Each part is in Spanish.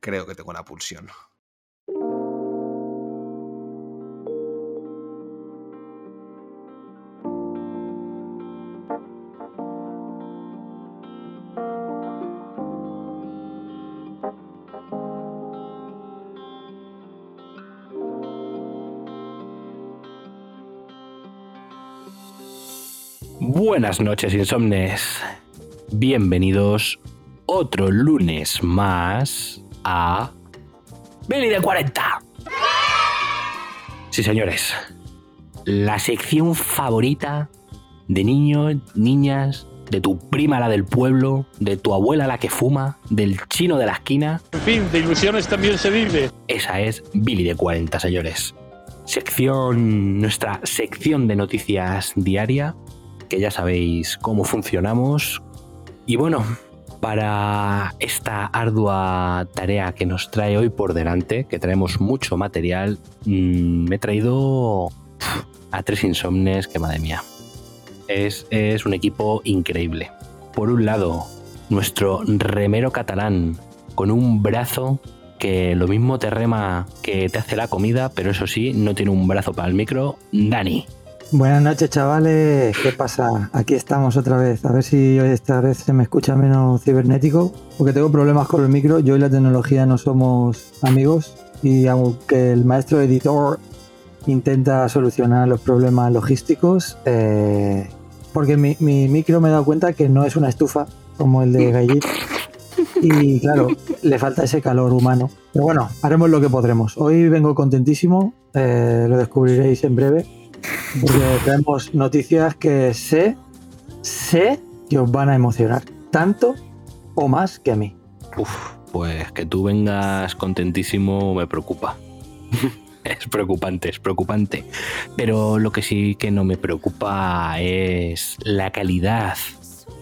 Creo que tengo una pulsión. Buenas noches, insomnes. Bienvenidos otro lunes más a Billy de 40. Sí, señores. La sección favorita de niños, niñas, de tu prima la del pueblo, de tu abuela la que fuma, del chino de la esquina. En fin, de ilusiones también se vive. Esa es Billy de 40, señores. Sección, nuestra sección de noticias diaria, que ya sabéis cómo funcionamos. Y bueno, para esta ardua tarea que nos trae hoy por delante, que traemos mucho material, mmm, me he traído a tres insomnes que madre mía. Es, es un equipo increíble. Por un lado, nuestro remero catalán, con un brazo que lo mismo te rema que te hace la comida, pero eso sí, no tiene un brazo para el micro, Dani. Buenas noches, chavales. ¿Qué pasa? Aquí estamos otra vez. A ver si esta vez se me escucha menos cibernético, porque tengo problemas con el micro. Yo y la tecnología no somos amigos. Y aunque el maestro editor intenta solucionar los problemas logísticos, eh, porque mi, mi, micro me he dado cuenta que no es una estufa como el de Gallit. Y claro, le falta ese calor humano. Pero bueno, haremos lo que podremos. Hoy vengo contentísimo, eh, lo descubriréis en breve. Tenemos noticias que sé, sé que os van a emocionar. Tanto o más que a mí. Uf, pues que tú vengas contentísimo me preocupa. es preocupante, es preocupante. Pero lo que sí que no me preocupa es la calidad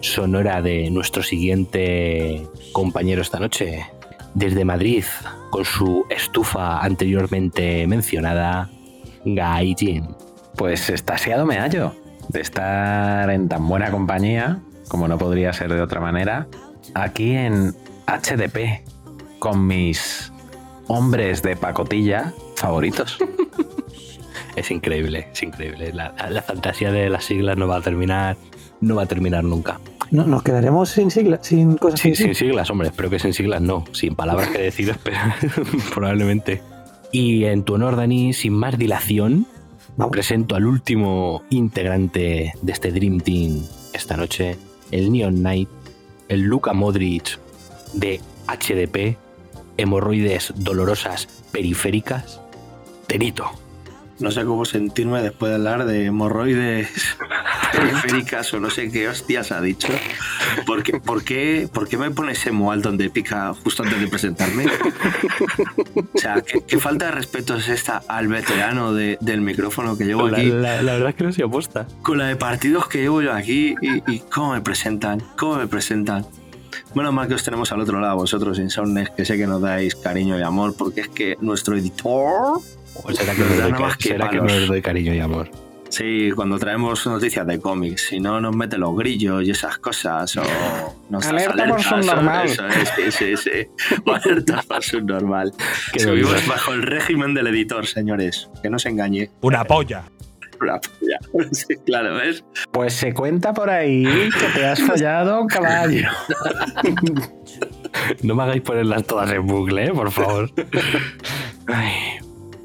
sonora de nuestro siguiente compañero esta noche. Desde Madrid, con su estufa anteriormente mencionada, Gaijin. Pues estasiado me hallo de estar en tan buena compañía, como no podría ser de otra manera, aquí en HDP, con mis hombres de pacotilla favoritos. es increíble, es increíble. La, la, fantasía de las siglas no va a terminar, no va a terminar nunca. No, nos quedaremos sin siglas, sin cosas. Sí, sin siglas, hombre. Espero que sin siglas no, sin palabras que decir, pero probablemente. Y en tu honor, Dani, sin más dilación. Presento al último integrante de este Dream Team esta noche, el Neon Knight, el Luka Modric de HDP, hemorroides dolorosas periféricas, Tenito. No sé cómo sentirme después de hablar de hemorroides periféricas o no sé qué hostias ha dicho. ¿Por qué, por qué, por qué me pones emo donde pica justo antes de presentarme? O sea, ¿qué, qué falta de respeto es esta al veterano de, del micrófono que llevo aquí? La, verdad es que no se apuesta. Con la de partidos que llevo yo aquí y, y cómo me presentan, cómo me presentan. Bueno, más que os tenemos al otro lado, vosotros, Insomnes, que sé que nos dais cariño y amor, porque es que nuestro editor. ¿O será que, nos doy, nada más que, será que nos doy cariño y amor? Sí, cuando traemos noticias de cómics, si no nos mete los grillos y esas cosas, o nos Alerta por subnormal. Eso, eso, sí, sí, sí. Alerta por subnormal. Subimos bajo el régimen del editor, señores. Que no se engañe. Una polla. Una polla. Sí, claro, ¿ves? Pues se cuenta por ahí que te has fallado un caballo. no me hagáis ponerlas todas en bucle, ¿eh? por favor. Ay.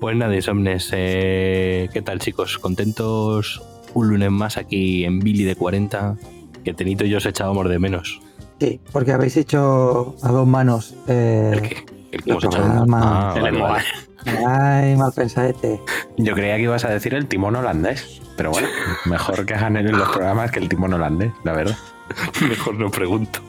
Pues nada, Insomnes, eh, ¿qué tal chicos? ¿Contentos un lunes más aquí en Billy de 40? Que Tenito y yo os echábamos de menos. Sí, porque habéis hecho a dos manos eh, ¿El qué? ¿El que hemos programa, Ah, El vale. Ay, mal pensadete. Yo creía que ibas a decir el timón holandés. Pero bueno, mejor que hagan en los programas que el timón holandés, la verdad. Mejor no pregunto.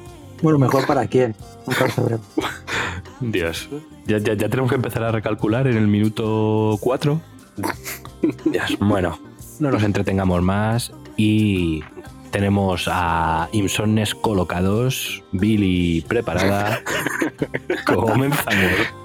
Bueno, mejor para quién. Nunca lo sabremos. Dios. Ya, ya, ya tenemos que empezar a recalcular en el minuto 4. Dios. Bueno, no nos entretengamos más y tenemos a Insomnes colocados, Billy preparada. Comenzamos.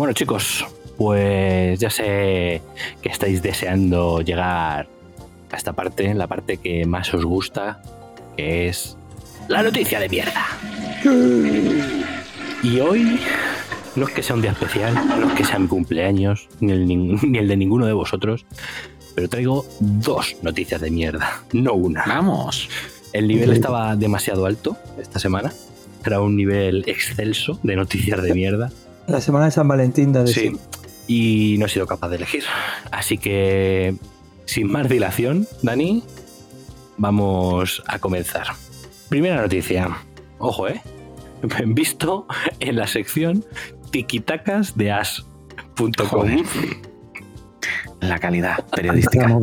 Bueno chicos, pues ya sé que estáis deseando llegar a esta parte, la parte que más os gusta, que es la noticia de mierda. Y hoy no es que sea un día especial, no es que sea mi cumpleaños, ni el, ni el de ninguno de vosotros, pero traigo dos noticias de mierda, no una. Vamos. El nivel estaba demasiado alto esta semana, era un nivel excelso de noticias de mierda. La semana de San Valentín de Sí, y no he sido capaz de elegir. Así que, sin más dilación, Dani, vamos a comenzar. Primera noticia. Ojo, ¿eh? Visto en la sección tiquitacas de as.com. La calidad periodística.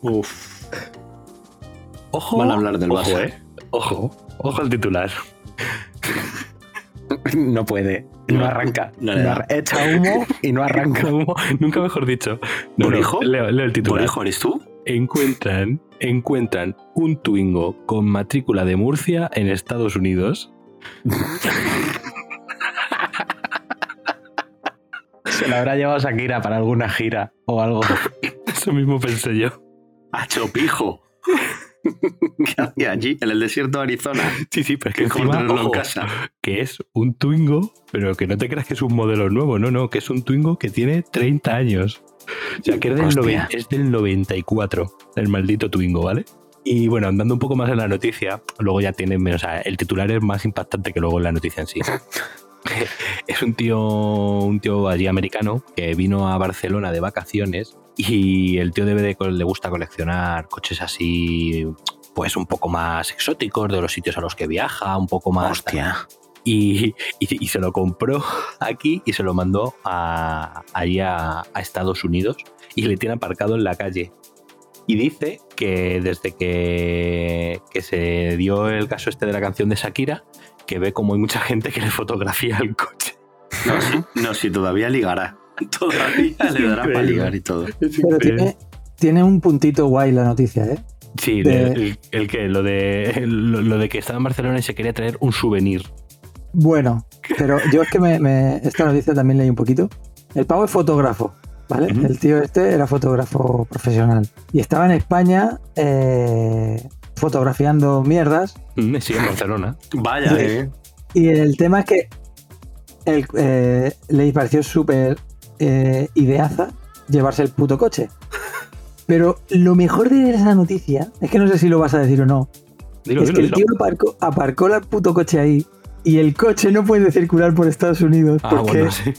Uf. Ojo, Van a hablar del ojo. ¿eh? Ojo, ojo al titular. No puede. No arranca. No le No da. arra- echa humo y no arranca. Como- Nunca mejor dicho. ¿Borijo? leo, leo el titular. ¿Borijo eres tú? encuentran, encuentran un Twingo con matrícula de Murcia en Estados Unidos. Se lo habrá llevado Shakira para alguna gira o algo. Eso mismo pensé yo. ¡A ¿Qué hacía allí? En el desierto de Arizona. Sí, sí, pero es que Que es como encima, tenerlo en casa. que es un Twingo, pero que no te creas que es un modelo nuevo, no, no, que es un Twingo que tiene 30 años. O sea, que es del, noven- es del 94, el maldito Twingo, ¿vale? Y bueno, andando un poco más en la noticia, luego ya tiene, o sea, el titular es más impactante que luego la noticia en sí. es un tío, un tío allí americano que vino a Barcelona de vacaciones y el tío debe de, le gusta coleccionar coches así, pues un poco más exóticos de los sitios a los que viaja, un poco más... Hostia. Y, y- y se lo compró aquí y se lo mandó a, allí a, a Estados Unidos y le tiene aparcado en la calle. Y dice que desde que, que se dio el caso este de la canción de Shakira, que ve como hay mucha gente que le fotografía el coche. No, sí, no, sí, todavía ligará. Todavía le dará para ligar y todo. Pero tiene, tiene un puntito guay la noticia, ¿eh? Sí, de- el, el que, lo de, lo, lo de que estaba en Barcelona y se quería traer un souvenir. Bueno, pero yo es que me, me- esta noticia también leí un poquito. El pavo es fotógrafo, ¿vale? El tío este era fotógrafo profesional. Y estaba en España eh, fotografiando mierdas. Mm, Sí, en Barcelona. Vaya, Sí. eh. Y el tema es que el- eh, le pareció súper eh, ideaza llevarse el puto coche. Pero lo mejor de esa noticia, es que no sé si lo vas a decir o no, Dilo, es dilo, que el dilo. tío aparcó, aparcó el puto coche ahí y el coche no puede circular por Estados Unidos Ah, porque, bueno, sí.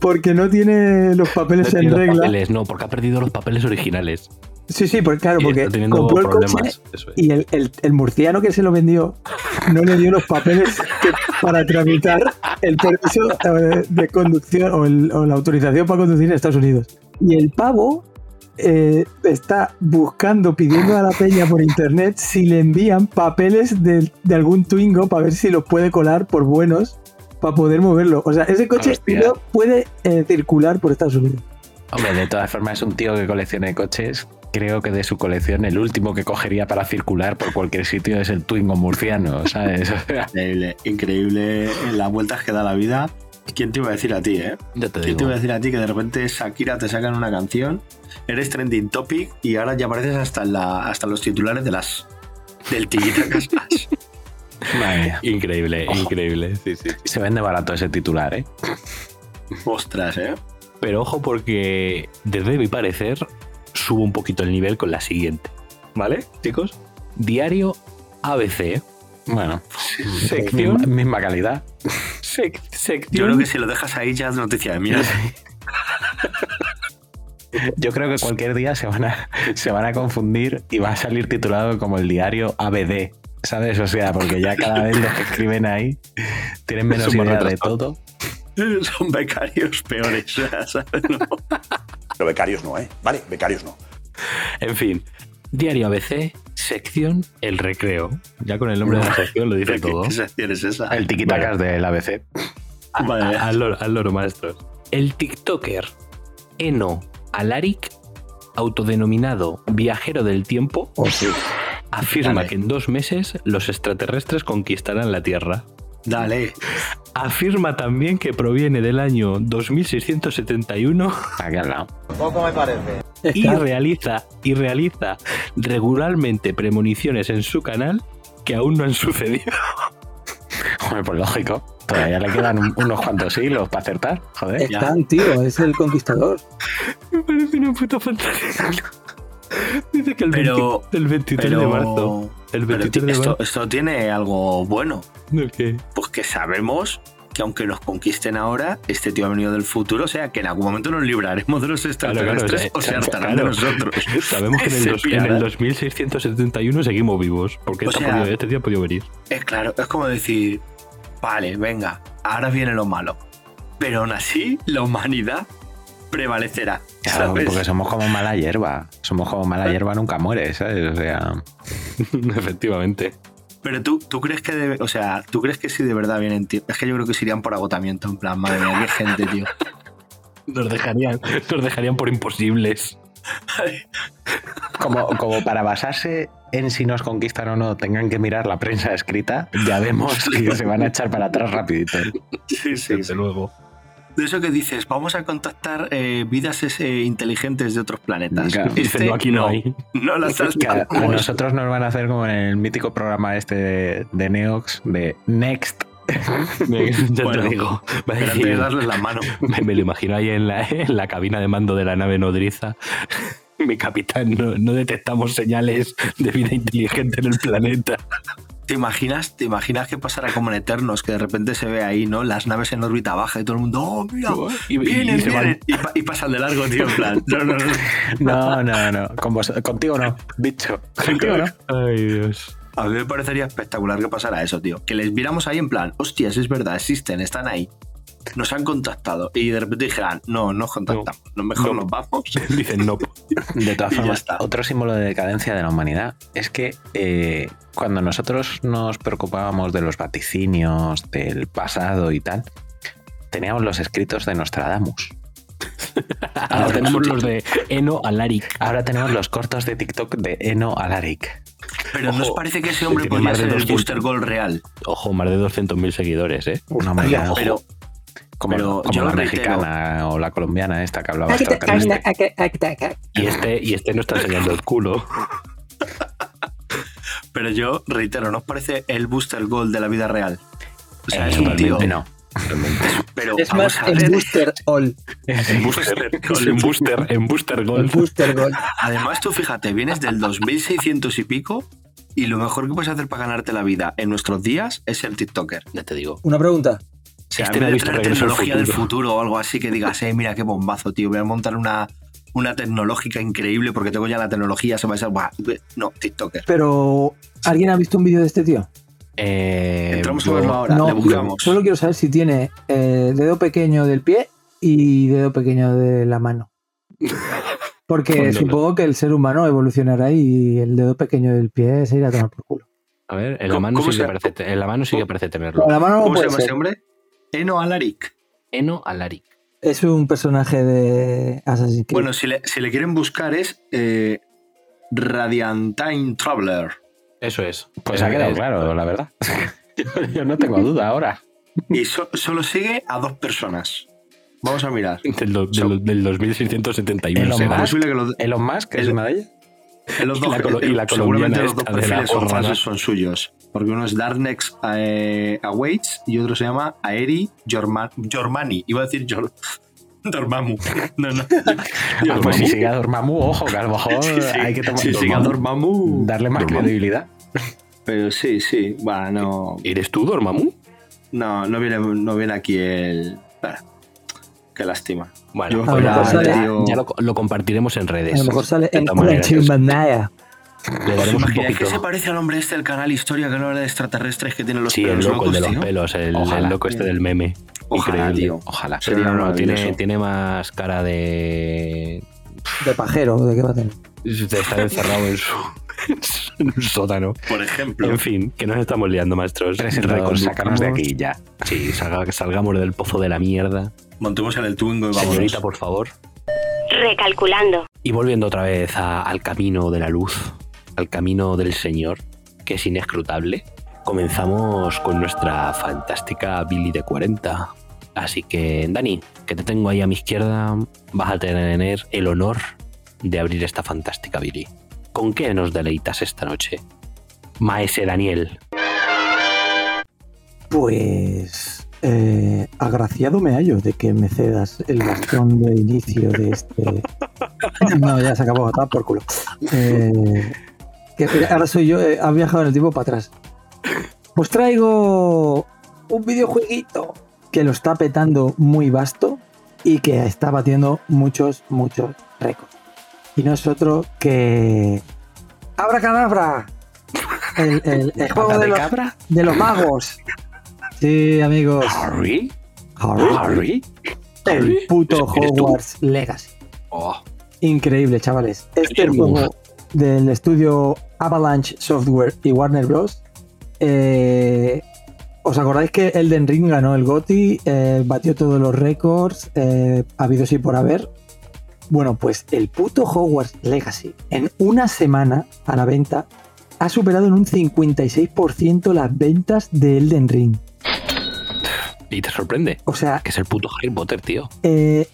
porque no tiene los papeles No en regla. papeles, no, porque ha perdido los papeles originales. Sí, sí, porque, claro, porque compró el coche es. y el, el- el murciano que se lo vendió no le dio los papeles que- para tramitar el permiso eh, de conducción o, el- o la autorización para conducir en Estados Unidos. Y el pavo eh, está buscando, pidiendo a la peña por internet si le envían papeles de, de algún Twingo para ver si los puede colar por buenos para poder moverlo. O sea, ese coche Hostia. no puede eh, circular por Estados Unidos. Hombre, de todas formas es un tío que colecciona coches. Creo que de su colección el último que cogería para circular por cualquier sitio es el Twingo murciano, ¿sabes? Increíble, increíble en las vueltas que da la vida. ¿Quién te iba a decir a ti, eh? Ya te ¿Quién digo. te iba a decir a ti que de repente Shakira te sacan una canción, eres trending topic y ahora ya apareces hasta, en la, hasta los titulares de las. Del. Madre mía. Increíble, increíble. Sí, sí. Se vende barato ese titular, ¿eh? Ostras, ¿eh? Pero ojo porque, desde mi parecer, subo un poquito el nivel con la siguiente. ¿Vale, chicos? Diario ABC. Bueno, Sección. misma, misma calidad. sec- Yo sección. creo que si lo dejas ahí ya es noticia de mierda. Yo creo que cualquier día se van, a, se van a confundir y va a salir titulado como el diario ABD. ¿Sabes? O sea, porque ya cada vez los que escriben ahí tienen menos idea de todo. Son becarios peores, ¿sabes? No. Pero becarios no, ¿eh? Vale, becarios no. En fin, Diario ABC, sección El Recreo. Ya con el nombre de la sección lo dice ¿Qué, todo. qué sección es esa? El tiquitacas del ABC. Vale. Al loro, al loro, maestros. El TikToker Eno Alaric, autodenominado viajero del tiempo, O sí. afirma que en dos meses los extraterrestres conquistarán la Tierra. Dale. Afirma también que proviene del año 2671 Aquí al lado. Es y que- realiza, y realiza regularmente premoniciones en su canal que aún no han sucedido. Hombre, pues lógico. Todavía le quedan un- unos cuantos siglos para acertar. Joder. es tan tío, es el conquistador. Me parece una puta fantasía. Dice que el, Pero- 20 el 23 de marzo. El pero 23 de esto, marzo. esto tiene algo bueno. ¿El qué? Pues que sabemos que aunque nos conquisten ahora, este tío ha venido del futuro, o sea que en algún momento nos libraremos de los Claro, extraterrestres claro, o se claro, hartarán claro. de nosotros. Sabemos que en el, dos- en el pillará. 2671 seguimos vivos. Porque este, ha sea- podido- este día ha podido venir. Es claro, es como decir, vale, venga, ahora viene lo malo. Pero aún así, la humanidad prevalecerá. Claro, ¿sabes? porque somos como mala hierba. Somos como mala hierba, nunca muere, ¿sabes? O sea, Efectivamente. Pero tú, tú crees que debe- o sea, tú crees que si de verdad vienen, tío. Es que yo creo que se irían por agotamiento, en plan, madre mía, qué gente, tío. Nos dejarían, nos dejarían por imposibles. como, como para basarse en si nos conquistan o no, tengan que mirar la prensa escrita, ya vemos que se van a echar para atrás rapidito. Sí, sí, Desde luego. De eso que dices, vamos a contactar eh, vidas ese- inteligentes de otros planetas. Claro. Dicen, Este no, aquí no hay. No las Que a, nosotros nos van a hacer como en el mítico programa este de, de Neox, de Next. Me- ya Bueno, te digo. Darles la mano. me, me lo imagino ahí en la, en la cabina de mando de la nave nodriza. Mi capitán, no, no detectamos señales de vida inteligente en el planeta. ¿Te imaginas, ¿Te imaginas que pasará como en Eternos? Que de repente se ve ahí, ¿no? Las naves en órbita baja y todo el mundo, ¡oh, mira! Y- y- vienen, y se van. vienen! Y, pa- y pasan de largo, tío, en plan. No, no, no. No, no, no. Con vos- contigo no, bicho. Contigo no. Ay, Dios. A mí me parecería espectacular que pasara eso, tío. Que les viéramos ahí en plan, hostias, es verdad, existen, están ahí. Nos han contactado. Y de repente dijeran, no, nos contactamos. No, mejor No. nos vamos. Dicen no. De todas formas, está. otro símbolo de decadencia de la humanidad es que eh, cuando nosotros nos preocupábamos de los vaticinios, del pasado y tal, teníamos los escritos de Nostradamus. Ahora tenemos los de Eno Alaric. Ahora tenemos los cortos de TikTok de Eno Alaric. Pero ¿no os Ojo, parece que ese hombre podría ser el 200. Booster Gold real? Ojo, más de 200.000 seguidores, ¿eh? Una manera, Pero, como, pero como yo la reitero. mexicana o la colombiana esta que hablaba extraterrestre. Y este, y este no está enseñando el culo. pero yo reitero, ¿no os parece el Booster Gold de la vida real? O sea, Eh, es un tío. no. Pero Es vamos más ver. Booster All. En booster, en booster, en booster El gold. Booster Gold. Además, tú fíjate, vienes del 2600 y pico y lo mejor que puedes hacer para ganarte la vida en nuestros días es ser TikToker. Ya te digo. Una pregunta. O sea, Este visto al tecnología del Futuro. futuro o algo así que digas, eh, mira qué bombazo, tío, voy a montar una, una tecnológica increíble porque tengo ya la tecnología, se va a ser, buah, no, TikToker. Pero, ¿alguien ha visto un vídeo de este tío? Eh, Entramos a verlo ahora, no, le buscamos. solo quiero saber si tiene eh, dedo pequeño del pie y dedo pequeño de la mano. Porque Pues no. supongo que el ser humano evolucionará y el dedo pequeño del pie se irá a tomar por culo. A ver, en la ¿Cómo- mano sí que parece, te- en la mano sí que parece tenerlo. Con la mano no ¿Cómo se llama ese hombre? Eno Alaric. Eno Alaric. Es un personaje de Assassin's Creed. Bueno, si le, si le quieren buscar es eh, Radiantine Traveler. Eso es. Pues ha Eh, quedado eh, claro, la verdad. Yo no tengo duda ahora. Y so- solo sigue a dos personas. Vamos a mirar. Del, do- del, del 2671 Elon. Musk. posible que lo- Elon Musk es El- una de ellas. Los Y dos, la colo- y la seguramente los dos perfiles son son suyos. Porque uno es Darknex eh, Awaits y otro se llama Aeri Jorma- Jormani. Iba a decir Jor Dormammu. No, no. Ah, pues si sigue a Dormammu, ojo, que a lo mejor Sí, sí. hay que tomar Si sigue a Dormammu. darle más Dormammu. credibilidad. Pero sí, sí. Va, no. ¿Eres tú, Dormammu? No, no viene, no viene aquí el. Bueno, qué lástima. Bueno, Yo pues ya, mejor sale- ya- ya lo, lo compartiremos en redes. A lo mejor sale en Quantumania. Le daremos un poquito. se parece al hombre este del canal Historia que no habla de extraterrestres que tiene los Sí, el pelos loco, el de los tío. pelos, el, Ojalá. el loco este del meme. Ojalá, Increíble. tío. Ojalá. Sí, no, no, tiene, tiene más cara de, De pajero, ¿de qué va a tener? de estar encerrado en su, en un sótano. Por ejemplo. En fin, que nos estamos liando, maestros. Reconduzcamos- sácanos de aquí ya. Sí, salga- salgamos del pozo de la mierda. Montemos en el Twingo y vámonos. Señorita, por favor. Recalculando. Y volviendo otra vez a- al camino de la luz, al camino del Señor, que es inescrutable, comenzamos con nuestra fantástica Billy de 40. Así que, Dani, que te tengo ahí a mi izquierda, vas a tener el honor de abrir esta fantástica Billy. ¿Con qué nos deleitas esta noche? Maese Daniel. Pues eh, agraciado me hallo de que me cedas el bastón de inicio de este. No, ya se acabó, está por culo. Eh, que ahora soy yo, eh, ha viajado en el tiempo para atrás. Pues traigo un videojueguito que lo está petando muy vasto y que está batiendo muchos, muchos récords. Y no es otro que. ¡Abracadabra! El, el, el juego ¿Pata de de los, cabra? de los magos. Sí, amigos. ¿Harry? Harry. ¿Harry? El puto. Hogwarts Legacy. Oh, Increíble, chavales. Este juego del estudio Avalanche Software y Warner Bros. eh, ¿Os acordáis que Elden Ring ganó el GOTY? eh, batió todos los récords, eh, habido sí por haber. Bueno, pues el puto Hogwarts Legacy en una semana a la venta ha superado en un 56% las ventas de Elden Ring. Y te sorprende. O sea, Que es el puto Harry Potter, tío. eh,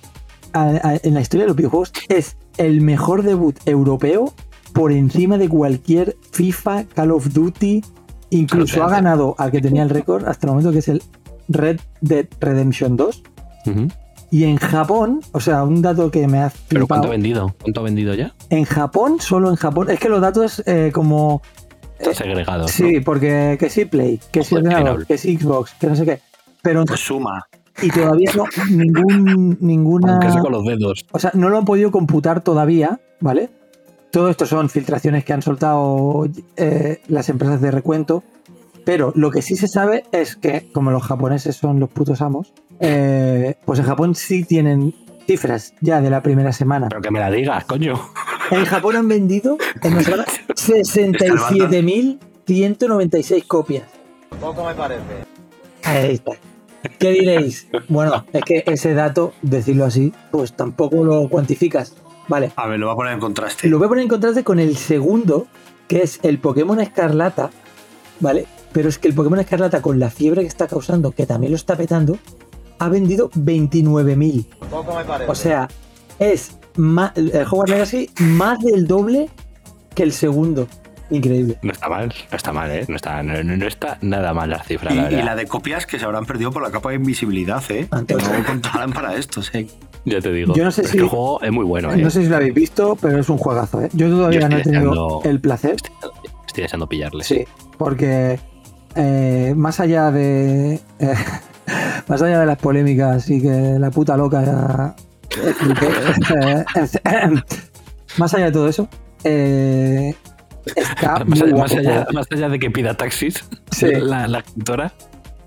a- a- en la historia de los videojuegos es el mejor debut europeo por encima de cualquier FIFA, Call of Duty. Incluso Claro, ha ganado al que tenía el récord hasta el momento, que es el Red Dead Redemption 2. Ujú. Y en Japón, o sea, un dato que me ha ¿Pero cuánto ha vendido? ¿Cuánto ha vendido ya? En Japón, solo en Japón. Es que los datos eh, como... Está segregado. Sí, porque que sí Play, que sí ordenador, que sí Xbox, que no sé qué. Pero Pues suma. y todavía no ningún ninguna Aunque sea con los dedos. O sea, no lo han podido computar todavía, ¿vale? Todo esto son filtraciones que han soltado eh, las empresas de recuento. Pero lo que sí se sabe es que, como los japoneses son los putos amos, eh, pues en Japón sí tienen cifras ya de la primera semana. Pero que me la digas, coño. En Japón han vendido en una semana 67.196 copias. Poco me parece. Ahí está. ¿Qué diréis? Bueno, es que ese dato, decirlo así, pues tampoco lo cuantificas. Vale, A ver, lo voy a poner en contraste. Lo voy a poner en contraste con el segundo, que es el Pokémon Escarlata, ¿vale? Pero es que el Pokémon Escarlata, con la fiebre que está causando, que también lo está petando, ha vendido 29.000. Poco me parece. O sea, es ma- el Hogwarts Legacy más del doble que el segundo. Increíble. No está mal, no está mal, ¿eh? No está, no, no está nada mal la cifra, Y, la y verdad. la de copias que se habrán perdido por la capa de invisibilidad, ¿eh? Antonio. no contarán para esto, ¿eh? Ya te digo. Yo no sé si- el juego es muy bueno, ¿eh? No sé si lo habéis visto, pero es un juegazo, ¿eh? Yo todavía Yo no he estoy tenido deseando- el placer. Estoy deseando pillarle. Sí, porque eh, más allá de. eh, más allá de las polémicas y que la puta loca. eh, eh, más allá de todo eso, eh, está Más, muy allá- guapo. más allá, más allá de que pida taxis, Sí. la, la escritora.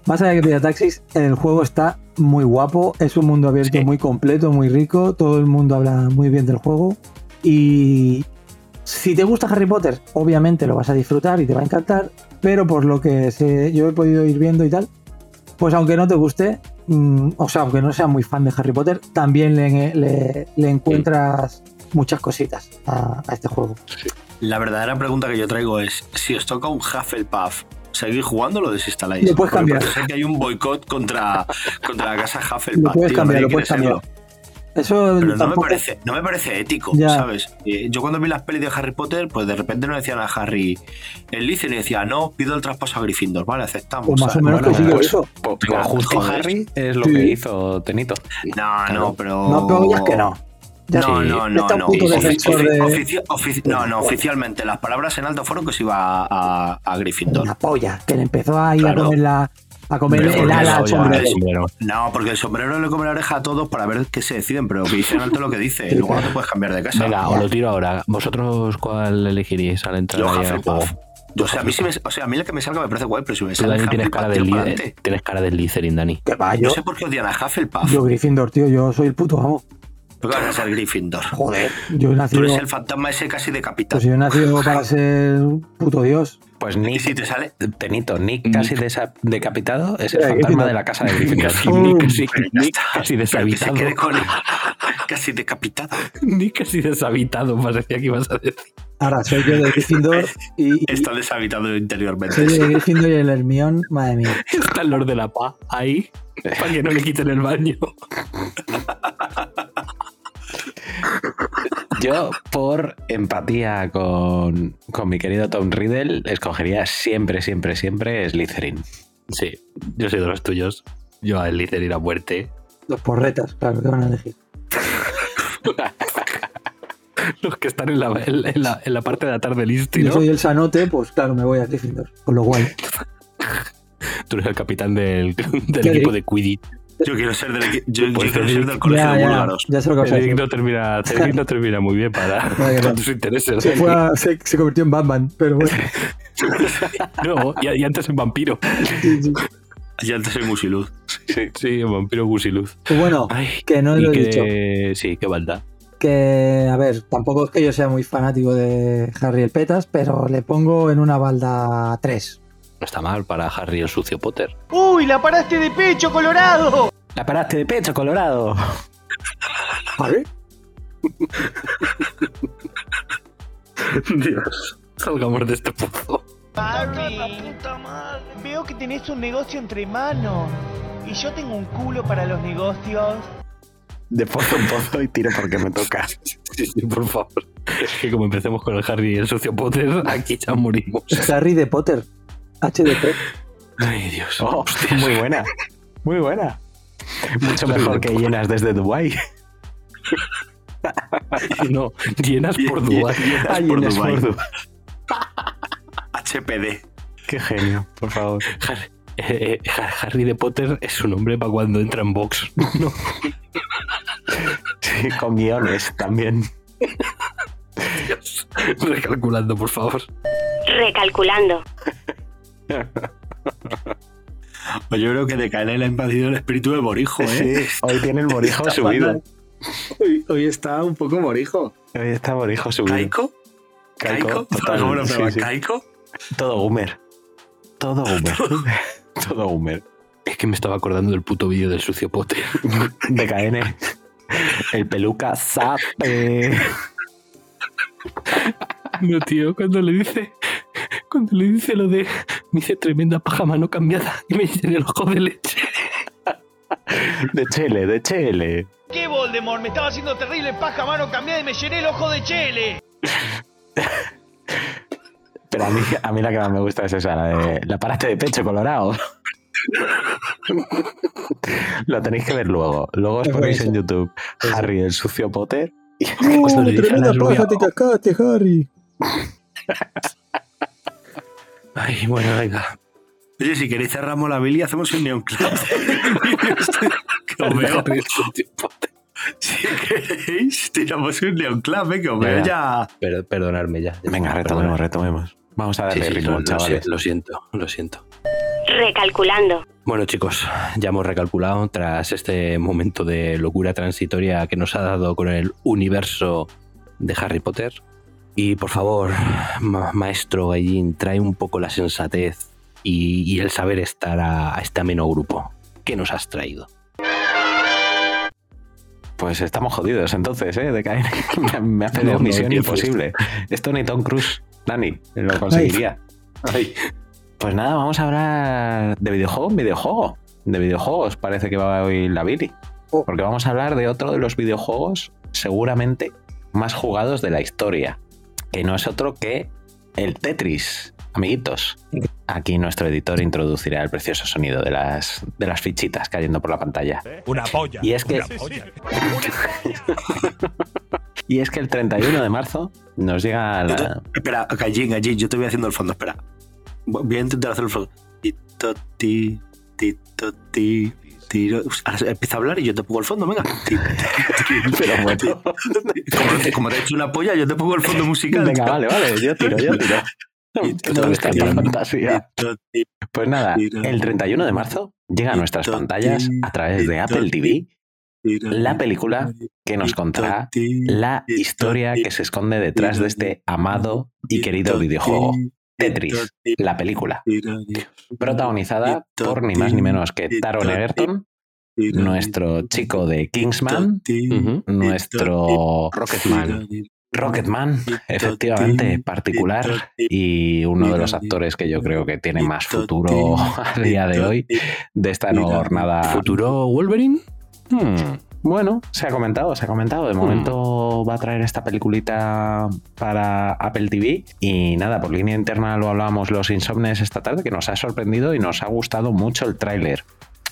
Más allá de que pida taxis, el juego está muy guapo. Es un mundo abierto Sí. muy completo, muy rico. Todo el mundo habla muy bien del juego. Y si te gusta Harry Potter, obviamente lo vas a disfrutar y te va a encantar. Pero por lo que sé, yo he podido ir viendo y tal, pues aunque no te guste, mm, o sea, aunque no seas muy fan de Harry Potter, también le, le- le encuentras muchas cositas a, a este juego. La verdadera pregunta que yo traigo es: si os toca un Hufflepuff, ¿seguís jugando o lo desinstaláis? Lo puedes Porque cambiar. que hay un boicot contra, contra la casa Hufflepuff. Lo puedes tío, cambiar, nadie lo puedes quiere cambiar. serlo. Eso Pero no me, parece, no me parece ético, Ya. ¿sabes? Eh, yo cuando vi las pelis de Harry Potter, pues de repente no decían a Harry el Licen y decía, no, pido el traspaso a Gryffindor, vale, aceptamos. Pues más o menos Bueno, consigo pues- eso. Pues, Claro, justo. Harry es lo Sí. que hizo Tenito. No, no, pero. No, pero ya es que no. Ya no, sí. no, no, Está un no. puto Ofi- defensor ofi- de- ofici- ofici- no, no, oficialmente. Las palabras en alto fueron que se iba a, a, a Gryffindor. Una polla, que le empezó a ir Claro. a comer la, a comer el ala al sombrero. No, porque el sombrero le come la oreja a todos para ver qué se deciden, pero que dicen alto lo que dice. Sí, Luego no te puedes cambiar de casa. Venga, os lo tiro ahora. ¿Vosotros cuál elegiríais al entrar Yo ahí al juego? Hufflepuff. Yo, o, sea, a mí sí me, o sea, a mí la que me salga me parece guay, pero si me sale tienes cara, de tiro para líder, tienes cara de Slytherin, Dani. Que va, No yo, sé por qué odian a Hufflepuff. yo Gryffindor, tío, yo soy el puto amo. ¿Por qué vas a ser Gryffindor? Joder, yo he nacido, Tú eres el fantasma ese casi decapitado. pues yo he nacido para ser un puto dios. Pues y Nick, si te sale. Tenito, Nick casi desa- decapitado es el fantasma de la casa de Gryffindor. Nick está. casi que deshabitado. quede con casi decapitado. Nick casi deshabitado, parecía que ibas a decir. Ahora soy yo de Gryffindor y, y Está deshabitado interiormente. soy sí. de Gryffindor y el Hermión, madre mía. Está el Lord de la Paz ahí, para que no le quiten el baño. Yo, por empatía con, con mi querido Tom Riddle, escogería siempre, siempre, siempre Slytherin. Sí, yo soy de los tuyos. Yo a Slytherin a muerte. Los porretas, claro, que van a elegir. Los que están en la, en, la, en la parte de la tarde listo, yo soy el sanote, pues claro, me voy a Gryffindor. Con lo guay. Tú eres el capitán del, del ¿Qué equipo de Quidditch. Yo quiero ser del, yo, yo Pues quiero ser del colegio Ya, de búlgaros. ya sé lo que vas a Cedric decir. no termina, Cedric no termina muy bien para, tus intereses. Se, fue a- se, se convirtió en Batman, pero bueno. No, y, y antes en vampiro. Sí, sí. Y antes soy musiluz. Sí, sí, en vampiro gusiluz. Pues bueno, Ay, que no lo he que- dicho. Sí, qué maldad. Que, a ver, tampoco es que yo sea muy fanático de Harry el Petas, pero le pongo en una balda 3. No está mal para Harry el sucio Potter. ¡Uy, la paraste de pecho, Colorado! La paraste de pecho, Colorado. ¿Harry? Dios, salgamos de este pozo. Harry, veo que tenés un negocio entre manos. Y yo tengo un culo para los negocios. De pozo en pozo y tiro porque me toca. Sí, sí, por favor. Es que como empecemos con el Harry y el sucio Potter, aquí ya morimos. Harry de Potter. HDP. Ay, Dios. Oh, muy buena. Muy buena. Mucho mejor que llenas desde Dubai. No, llenas por Dubái. llenas Ah, por llenas Dubái. por Dubái. HPD. Qué genio, por favor. Eh, eh, Har- Harry de Potter es un nombre para cuando entra en box. No. Sí, con guiones también. Dios. Recalculando, por favor. Recalculando. Pues yo creo que de caer le ha invadido el espíritu de Borijo, ¿eh? Sí, hoy tiene el morijo Está subido. Hoy, hoy está un poco Borijo. Hoy está morijo subido. ¿Caico? ¿Caico? total, ¿Cómo lo sí, sí. ¿Caico? Todo Gumer. Todo Gumer. Todo Gumer. Es que me estaba acordando del puto vídeo del sucio Potter. De KN. El peluca sape. No, tío, cuando le dice. Cuando le dice lo de. Me hice tremenda paja mano cambiada y me llené el ojo de leche. De Chele, de Chele. ¿Qué Voldemort? Me estaba haciendo terrible paja mano cambiada y me llené el ojo de chele. Pero a mí, a mí la que más me gusta es esa, la de la paraste de pecho colorado. Lo tenéis que ver luego. Luego os ponéis en. YouTube Harry el sucio Potter. Y Cuando le dice a la rubia, te cascaste, Harry! Ay, bueno, venga. Oye, si queréis cerramos la Billy y hacemos un Neon Club. que os veo. Si queréis, tiramos un Neon Club, ¿eh? Que os veo Venga. ya. Per- perdonadme ya. Venga, retomemos, retomemos. Vamos a Sí, darle sí, ritmo, lo, lo chavales. si- lo siento, lo siento. Recalculando. Bueno chicos, ya hemos recalculado tras este momento de locura transitoria que nos ha dado con el universo de Harry Potter. Y por favor, ma- maestro Gallín, trae un poco la sensatez y, y el saber estar a, a este ameno grupo. ¿Qué nos has traído? Pues estamos jodidos entonces, ¿eh? De caer. Me, me hace No, misión imposible. Esto ni Tom Cruise, Dani, lo conseguiría. Pues nada, vamos a hablar de videojuego en videojuego. De videojuegos parece que va hoy la Billy. Porque vamos a hablar de otro de los videojuegos seguramente más jugados de la historia, que no es otro que el Tetris. Amiguitos, aquí nuestro editor introducirá el precioso sonido de las, de las fichitas cayendo por la pantalla. Una polla. Y es que- Una polla. Y es que el 31 de marzo nos llega la... Espera, Gallín, Gallín, yo te voy haciendo el fondo, espera. Voy a intentar hacer el fondo. Tito, ti, tito, ti, tiro. Empieza a hablar y yo te pongo el fondo, venga. Pero bueno. Como, te- como te he hecho una polla, yo te pongo el fondo musical. Venga, vale, vale, yo tiro, yo tiro. Fantasía. Pues nada, el 31 de marzo llega a nuestras pantallas a través de Apple TV la película que nos contará la historia que se esconde detrás de este amado y querido videojuego. Tetris, la película, protagonizada por ni más ni menos que Taron Egerton, nuestro chico de Kingsman, nuestro Rocketman. Rocketman, efectivamente, particular y uno de los actores que yo creo que tiene más futuro a día de hoy de esta nueva jornada. ¿Futuro Wolverine? Hmm, Bueno, se ha comentado, se ha comentado. De momento va a traer esta peliculita para Apple TV. Y nada, por línea interna lo hablábamos los insomnes esta tarde, que nos ha sorprendido y nos ha gustado mucho el tráiler.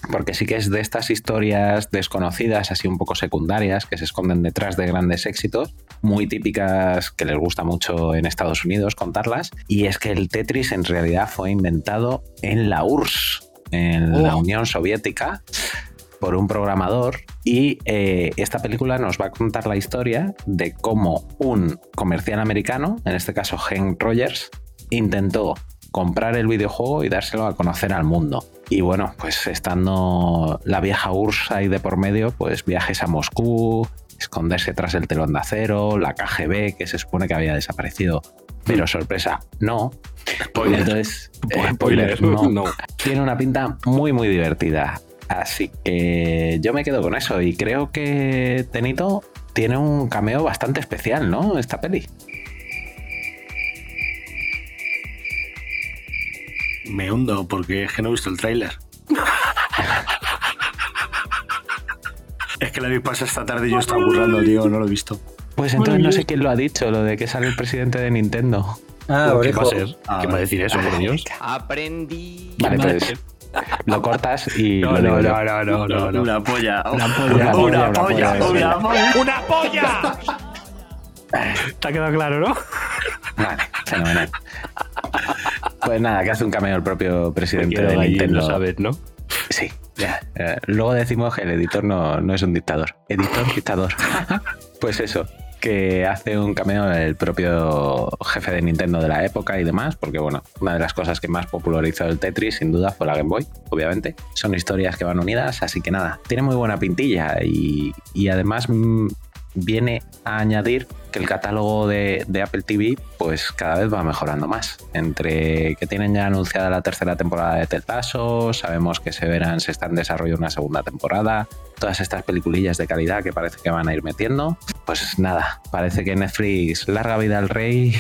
Porque sí que es de estas historias desconocidas, así un poco secundarias, que se esconden detrás de grandes éxitos, muy típicas que les gusta mucho en Estados Unidos contarlas. Y es que el Tetris en realidad fue inventado en la URSS, en la Oh. Unión Soviética, por un programador y eh, esta película nos va a contar la historia de cómo un comercial americano, en este caso Hank Rogers, intentó comprar el videojuego y dárselo a conocer al mundo. Y bueno, pues estando la vieja URSS ahí de por medio, pues viajes a Moscú, esconderse tras el telón de acero, la KGB que se supone que había desaparecido, pero sorpresa, no. Spoiler. Entonces, Spoiler, eh, spoiler, no. no. Tiene una pinta muy, muy divertida. Así que yo me quedo con eso y creo que Tenito tiene un cameo bastante especial, ¿no? Esta peli. Me hundo porque es que no he visto el tráiler. es que la vi pasar esta tarde y yo estaba burlando, tío, no lo he visto. Pues entonces no sé quién lo ha dicho, lo de que sale el presidente de Nintendo. Ah, ¿Qué va a Orejo. ser? ¿Quién va a decir eso, por Dios? Aprendí. Vale, pues lo cortas y No, lo no, no, no, no, no, no. Una polla. Una polla, Una una polla. polla, Una polla. ¡Una polla! ¿Te ha quedado claro, no? Vale, fenomenal. Pues nada, que hace un cameo el propio presidente de Nintendo. lo sabes, ¿no? Sí, ya. Eh, luego decimos que el editor no, no es un dictador. Editor, dictador. pues eso, que hace un cameo el propio jefe de Nintendo de la época y demás, porque bueno, una de las cosas que más popularizó el Tetris sin duda fue la Game Boy, obviamente. Son historias que van unidas, así que nada, tiene muy buena pintilla y, y además mm, viene a añadir que el catálogo de, de Apple TV pues cada vez va mejorando más. Entre que tienen ya anunciada la tercera temporada de Ted sabemos que Severance está en desarrollo una segunda temporada, todas estas peliculillas de calidad que parece que van a ir metiendo, pues nada, parece que Netflix larga vida al rey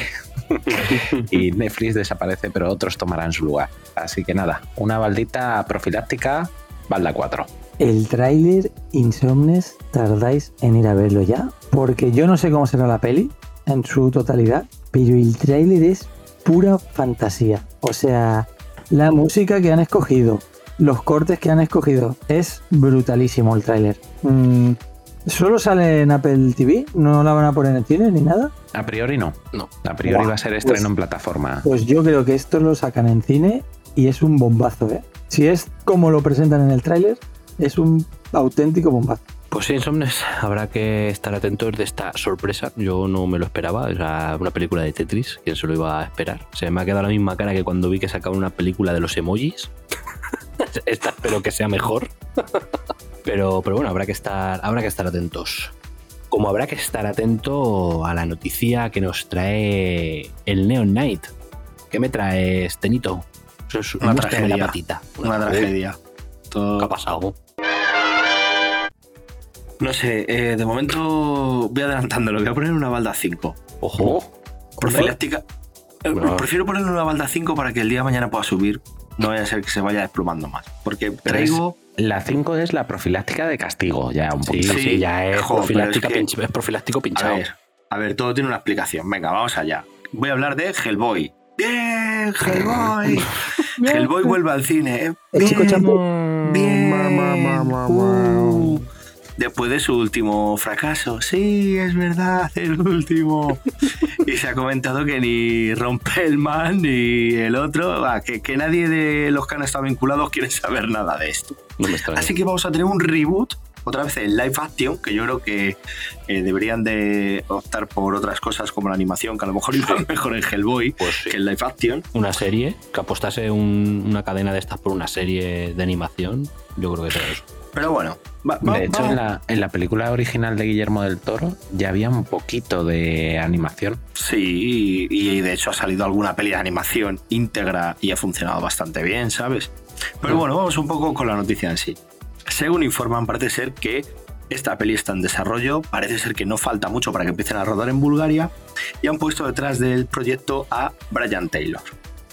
y Netflix desaparece pero otros tomarán su lugar. Así que nada, una baldita profiláctica, balda 4. El tráiler Insomnes, ¿tardáis en ir a verlo ya? Porque yo no sé cómo será la peli en su totalidad, pero el tráiler es pura fantasía. O sea, la música que han escogido, los cortes que han escogido, es brutalísimo el tráiler. Mm, ¿Solo sale en Apple TV? ¿No la van a poner en cine ni nada? A priori no. No. A priori va a ser estreno pues- en plataforma. Pues yo creo que esto lo sacan en cine y es un bombazo, ¿eh? Si es como lo presentan en el tráiler, es un auténtico bombazo. Pues sí, Insomnes, habrá que estar atentos de esta sorpresa. Yo no me lo esperaba. Era una película de Tetris. ¿Quién se lo iba a esperar? Se me ha quedado la misma cara que cuando vi que sacaban una película de los emojis. Esta espero que sea mejor. pero, pero bueno, habrá que, estar, habrá que estar atentos. Como habrá que estar atento a la noticia que nos trae el Neon Knight. ¿Qué me traes, Tenito? Eso es- Una muéstrame la tragedia. patita. Una tragedia. Todo- ¿Qué ha pasado? No sé, eh, de momento voy adelantándolo, voy a poner una balda 5. Ojo. Profiláctica. Eh. Prefiero ponerle una balda 5 para que el día de mañana pueda subir. No vaya a ser que se vaya desplomando más. Porque es- traigo. La 5 es la profiláctica de castigo, ya un Sí, poquito. sí, ya es, Jo, profiláctica es que- pinch- es profiláctico A pinchado. ver, a ver, todo tiene una explicación. Venga, vamos allá. Voy a hablar de Hellboy. ¡Bien, Hellboy! Hellboy vuelve al cine. ¿eh? El chico Bien. Bien. Uh. Después de su último fracaso. Sí, es verdad, el último. y se ha comentado que ni Rompelman ni el otro, que, que nadie de los que han estado vinculados quiere saber nada de esto. No me. Así que vamos a tener un reboot, otra vez en live action, que yo creo que eh, deberían de optar por otras cosas como la animación, que a lo mejor iban mejor en Hellboy Pues sí. que en live action. Una serie, que apostase un- una cadena de estas por una serie de animación, yo creo que será eso. Pero bueno, va- va- De hecho, en la, en la película original de Guillermo del Toro ya había un poquito de animación. Sí, y, y de hecho ha salido alguna peli de animación íntegra y ha funcionado bastante bien, ¿sabes? Pero bueno, vamos un poco con la noticia en sí. Según informan, parece ser que esta peli está en desarrollo, parece ser que no falta mucho para que empiecen a rodar en Bulgaria y han puesto detrás del proyecto a Brian Taylor.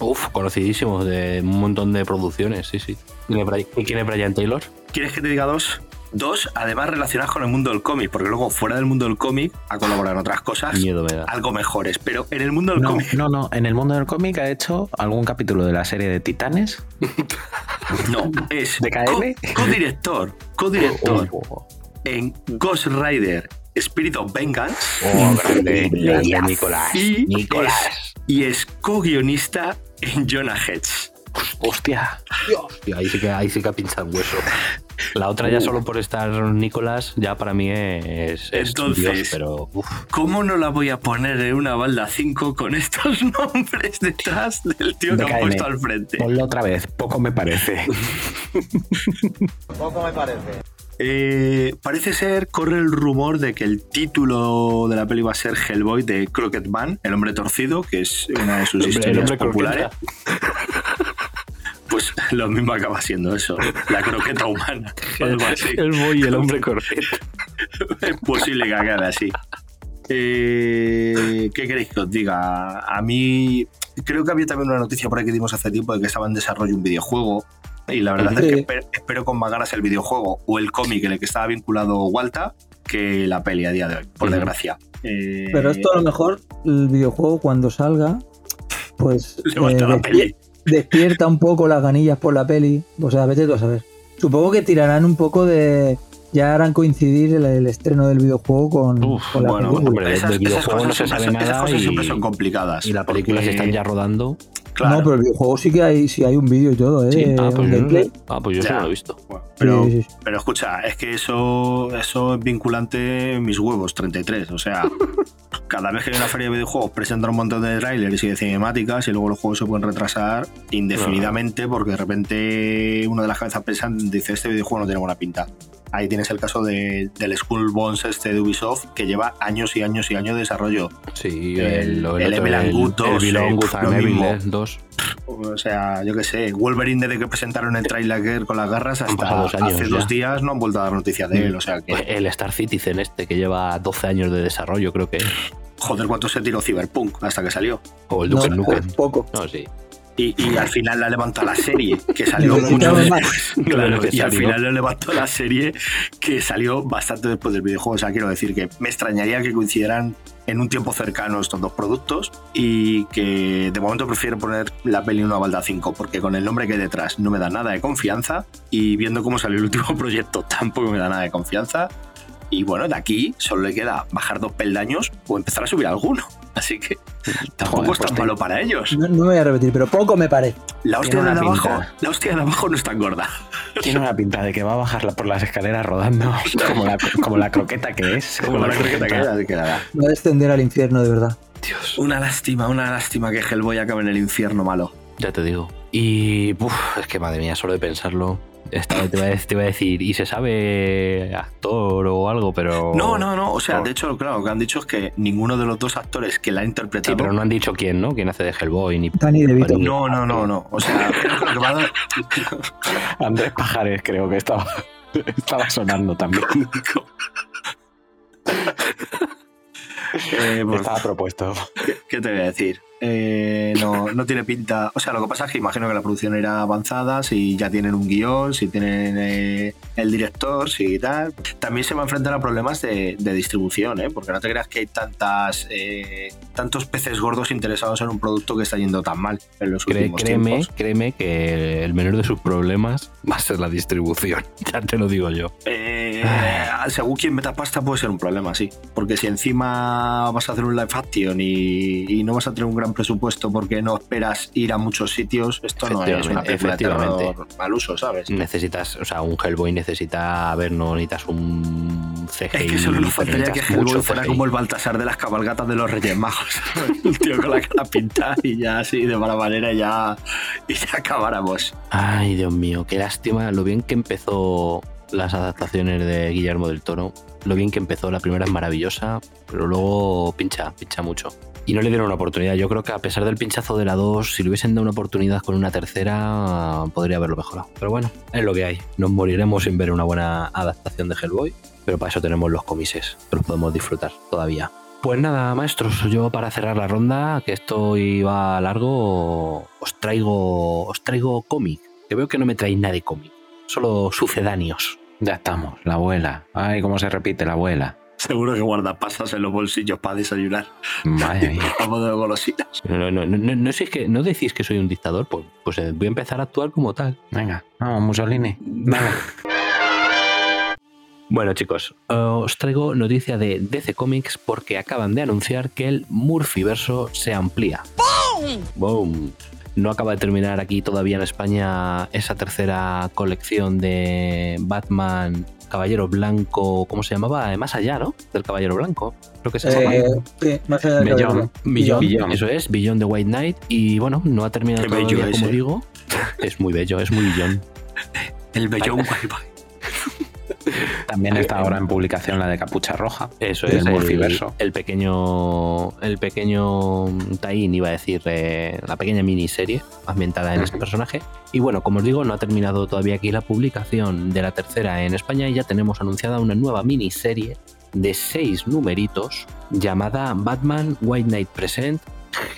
Uf, conocidísimo de un montón de producciones, sí, sí. ¿Quién es Bri- ¿Y quién es Brian Taylor? ¿Quieres que te diga dos? Dos, además relacionadas con el mundo del cómic, porque luego fuera del mundo del cómic ha colaborado en otras cosas Miedo me da. algo mejores, pero en el mundo del No, cómic no, no. En el mundo del cómic ha hecho algún capítulo de la serie de Titanes. no, es ¿De KM? co- co-director, co-director Oh, en Ghost Rider Spirit of Vengeance oh, grande, grande, Nicolás. y Nicolás. es, y es co-guionista en Jonah Hex. Hostia. Hostia, ahí sí que, ahí sí que ha pinchado hueso. La otra ya solo por estar Nicolás, ya para mí es, es Entonces- Dios, pero uf, ¿Cómo no la voy a poner en una balda 5 con estos nombres detrás del tío que han puesto al frente? Ponlo otra vez. Poco me parece. Eh, parece ser, corre el rumor de que el título de la peli va a ser Hellboy de Crockett Man, el hombre torcido, que es una de sus El historias hombre populares. Pues lo mismo acaba siendo eso, la croqueta humana. algo así. el boy y el hombre correcto. Es posible que acabe así. Eh, ¿Qué queréis que os diga? A mí creo que había también una noticia por ahí que dimos hace tiempo de que estaba en desarrollo un videojuego. Y la verdad es que esper- espero con más ganas el videojuego o el cómic en el que estaba vinculado Walta que la peli a día de hoy, por desgracia. Eh, Pero esto a lo mejor, el videojuego cuando salga, pues Levanta eh, la peli. Despierta un poco las ganillas por la peli. O sea, vete tú a saber. Supongo que tirarán un poco de... Ya harán coincidir el, el estreno del videojuego con, Uf, con la bueno, película. hombre, esas, del esas videojuego no cosas, se siempre sabe son- esas nada cosas y- siempre son complicadas. Y las películas porque, están ya rodando. Claro, No, pero el videojuego sí que hay, sí hay un vídeo y todo, ¿eh? Sí, ah, pues un yo, gameplay. ah, pues yo sí Ya. lo he visto. bueno, pero, Sí, sí, sí. pero escucha, es que eso, eso es vinculante en mis huevos, 33. O sea, cada vez que hay una feria de videojuegos presentan un montón de trailers y de cinemáticas y luego los juegos se pueden retrasar indefinidamente porque de repente una de las cabezas pensantes dice este videojuego no tiene buena pinta. Ahí tienes el caso de- del Skull Bones este de Ubisoft que lleva años y años y años de desarrollo. Sí, El- el, el otro, Emil and Good el 2, Belong eh, Good lo and Evil mismo. eh, 2. O sea, yo qué sé, Wolverine desde que presentaron el trailer con las garras hasta pasado dos años hace ya. dos días no han vuelto a dar noticias de él. O sea que, El Star Citizen este que lleva 12 años de desarrollo, creo que joder, cuánto se tiró Cyberpunk hasta que salió. O el No, Duke Nukem. pues poco. No, sí. Y, y al final la levantó la serie, que salió mucho después. Claro, y al final lo levantó la serie que salió bastante después del videojuego. O sea, quiero decir que me extrañaría que coincidieran en un tiempo cercano estos dos productos y que de momento prefiero poner la peli en una balda 5 porque con el nombre que hay detrás no me da nada de confianza y viendo cómo salió el último proyecto tampoco me da nada de confianza. Y bueno, de aquí solo le queda bajar dos peldaños o empezar a subir alguno. Así que tampoco Joder, es tan pues te- malo para ellos. No, no me voy a repetir, pero poco me parece. La hostia, de abajo, la hostia de abajo no es tan gorda. Tiene una pinta de que va a bajar por las escaleras rodando como la, como la croqueta que es. Como la croqueta que era, que era. Va a descender al infierno, de verdad. Una lástima, una lástima que Hellboy acabe en el infierno malo. Ya te digo. Y uf, es que madre mía, solo de pensarlo. Esta, te, iba a, dec- te iba a decir, y se sabe actor o algo, pero. No, no, no. O sea, de hecho, claro, lo que han dicho es que ninguno de los dos actores que la ha interpretado. Sí, pero no han dicho quién, ¿no? Quién hace de Hellboy ni. Danny DeVito. no, no, no, no. O sea, creo que lo que va a dar. Andrés Pajares creo que estaba, estaba sonando también. Eh, pues, Estaba propuesto. ¿qué, qué te voy a decir? Eh, no, no tiene pinta. O sea, lo que pasa es que imagino que la producción era avanzada, si ya tienen un guion, si tienen eh, el director, si tal. También se va a enfrentar a problemas de, de distribución, ¿eh? porque no te creas que hay tantas tantos peces gordos interesados en un producto que está yendo tan mal en los Cré- últimos créeme, tiempos. créeme que el menor de sus problemas va a ser la distribución. Ya te lo digo yo. Eh, según quien meta pasta puede ser un problema, sí. Porque si encima vas a hacer un live action y, y no vas a tener un gran presupuesto porque no esperas ir a muchos sitios, esto no es una Efectivamente, película de terror efectivamente. al uso, ¿sabes? Necesitas, o sea, un Hellboy necesita, a ver, no necesitas un CGI. Es que solo nos faltaría que Hellboy fuera CGI. como el Baltasar de las cabalgatas de los Reyes Magos. el tío con la cara pintada y ya así de mala manera ya, y ya acabáramos. Ay, Dios mío, qué lástima lo bien que empezó las adaptaciones de Guillermo del Toro. Lo bien que empezó, la primera es maravillosa, pero luego pincha, pincha mucho. Y no le dieron una oportunidad. Yo creo que a pesar del pinchazo de la 2, si le hubiesen dado una oportunidad con una tercera, podría haberlo mejorado. Pero bueno, es lo que hay. Nos moriremos sin ver una buena adaptación de Hellboy, pero para eso tenemos los comises, que los podemos disfrutar todavía. Pues nada, maestros, yo para cerrar la ronda, que esto iba largo, os traigo, os traigo cómic. Que veo que no me traéis nada de cómic, solo sucedáneos. Ya estamos, la abuela. Ay, cómo se repite la abuela. Seguro que guarda pasas en los bolsillos para desayunar. Madre mía. Vamos de golosinas. No, no, no, no, es que, ¿no decís que soy un dictador? Pues, pues eh, voy a empezar a actuar como tal. Venga, vamos, Mussolini. Venga. Bueno chicos, os traigo noticia de DC Comics porque acaban de anunciar que el Murphyverso se amplía. ¡Boom! No acaba de terminar aquí todavía en España esa tercera colección de Batman Caballero Blanco, ¿cómo se llamaba? Eh, Más allá, ¿no? Del Caballero Blanco. Creo que se llama. Eh, sí, más allá del Billón. Billón, Billón. eso es, Billón de White Knight. Y bueno, no ha terminado Qué bello todavía, como ese. digo. Es muy bello, es muy billón. El bellón bye bye. También está ahora en publicación la de Capucha Roja. Eso es el, el pequeño el pequeño Tain iba a decir eh, la pequeña miniserie ambientada en este personaje. Y bueno como os digo no ha terminado todavía aquí la publicación de la tercera en España y ya tenemos anunciada una nueva miniserie de seis numeritos llamada Batman White Knight Present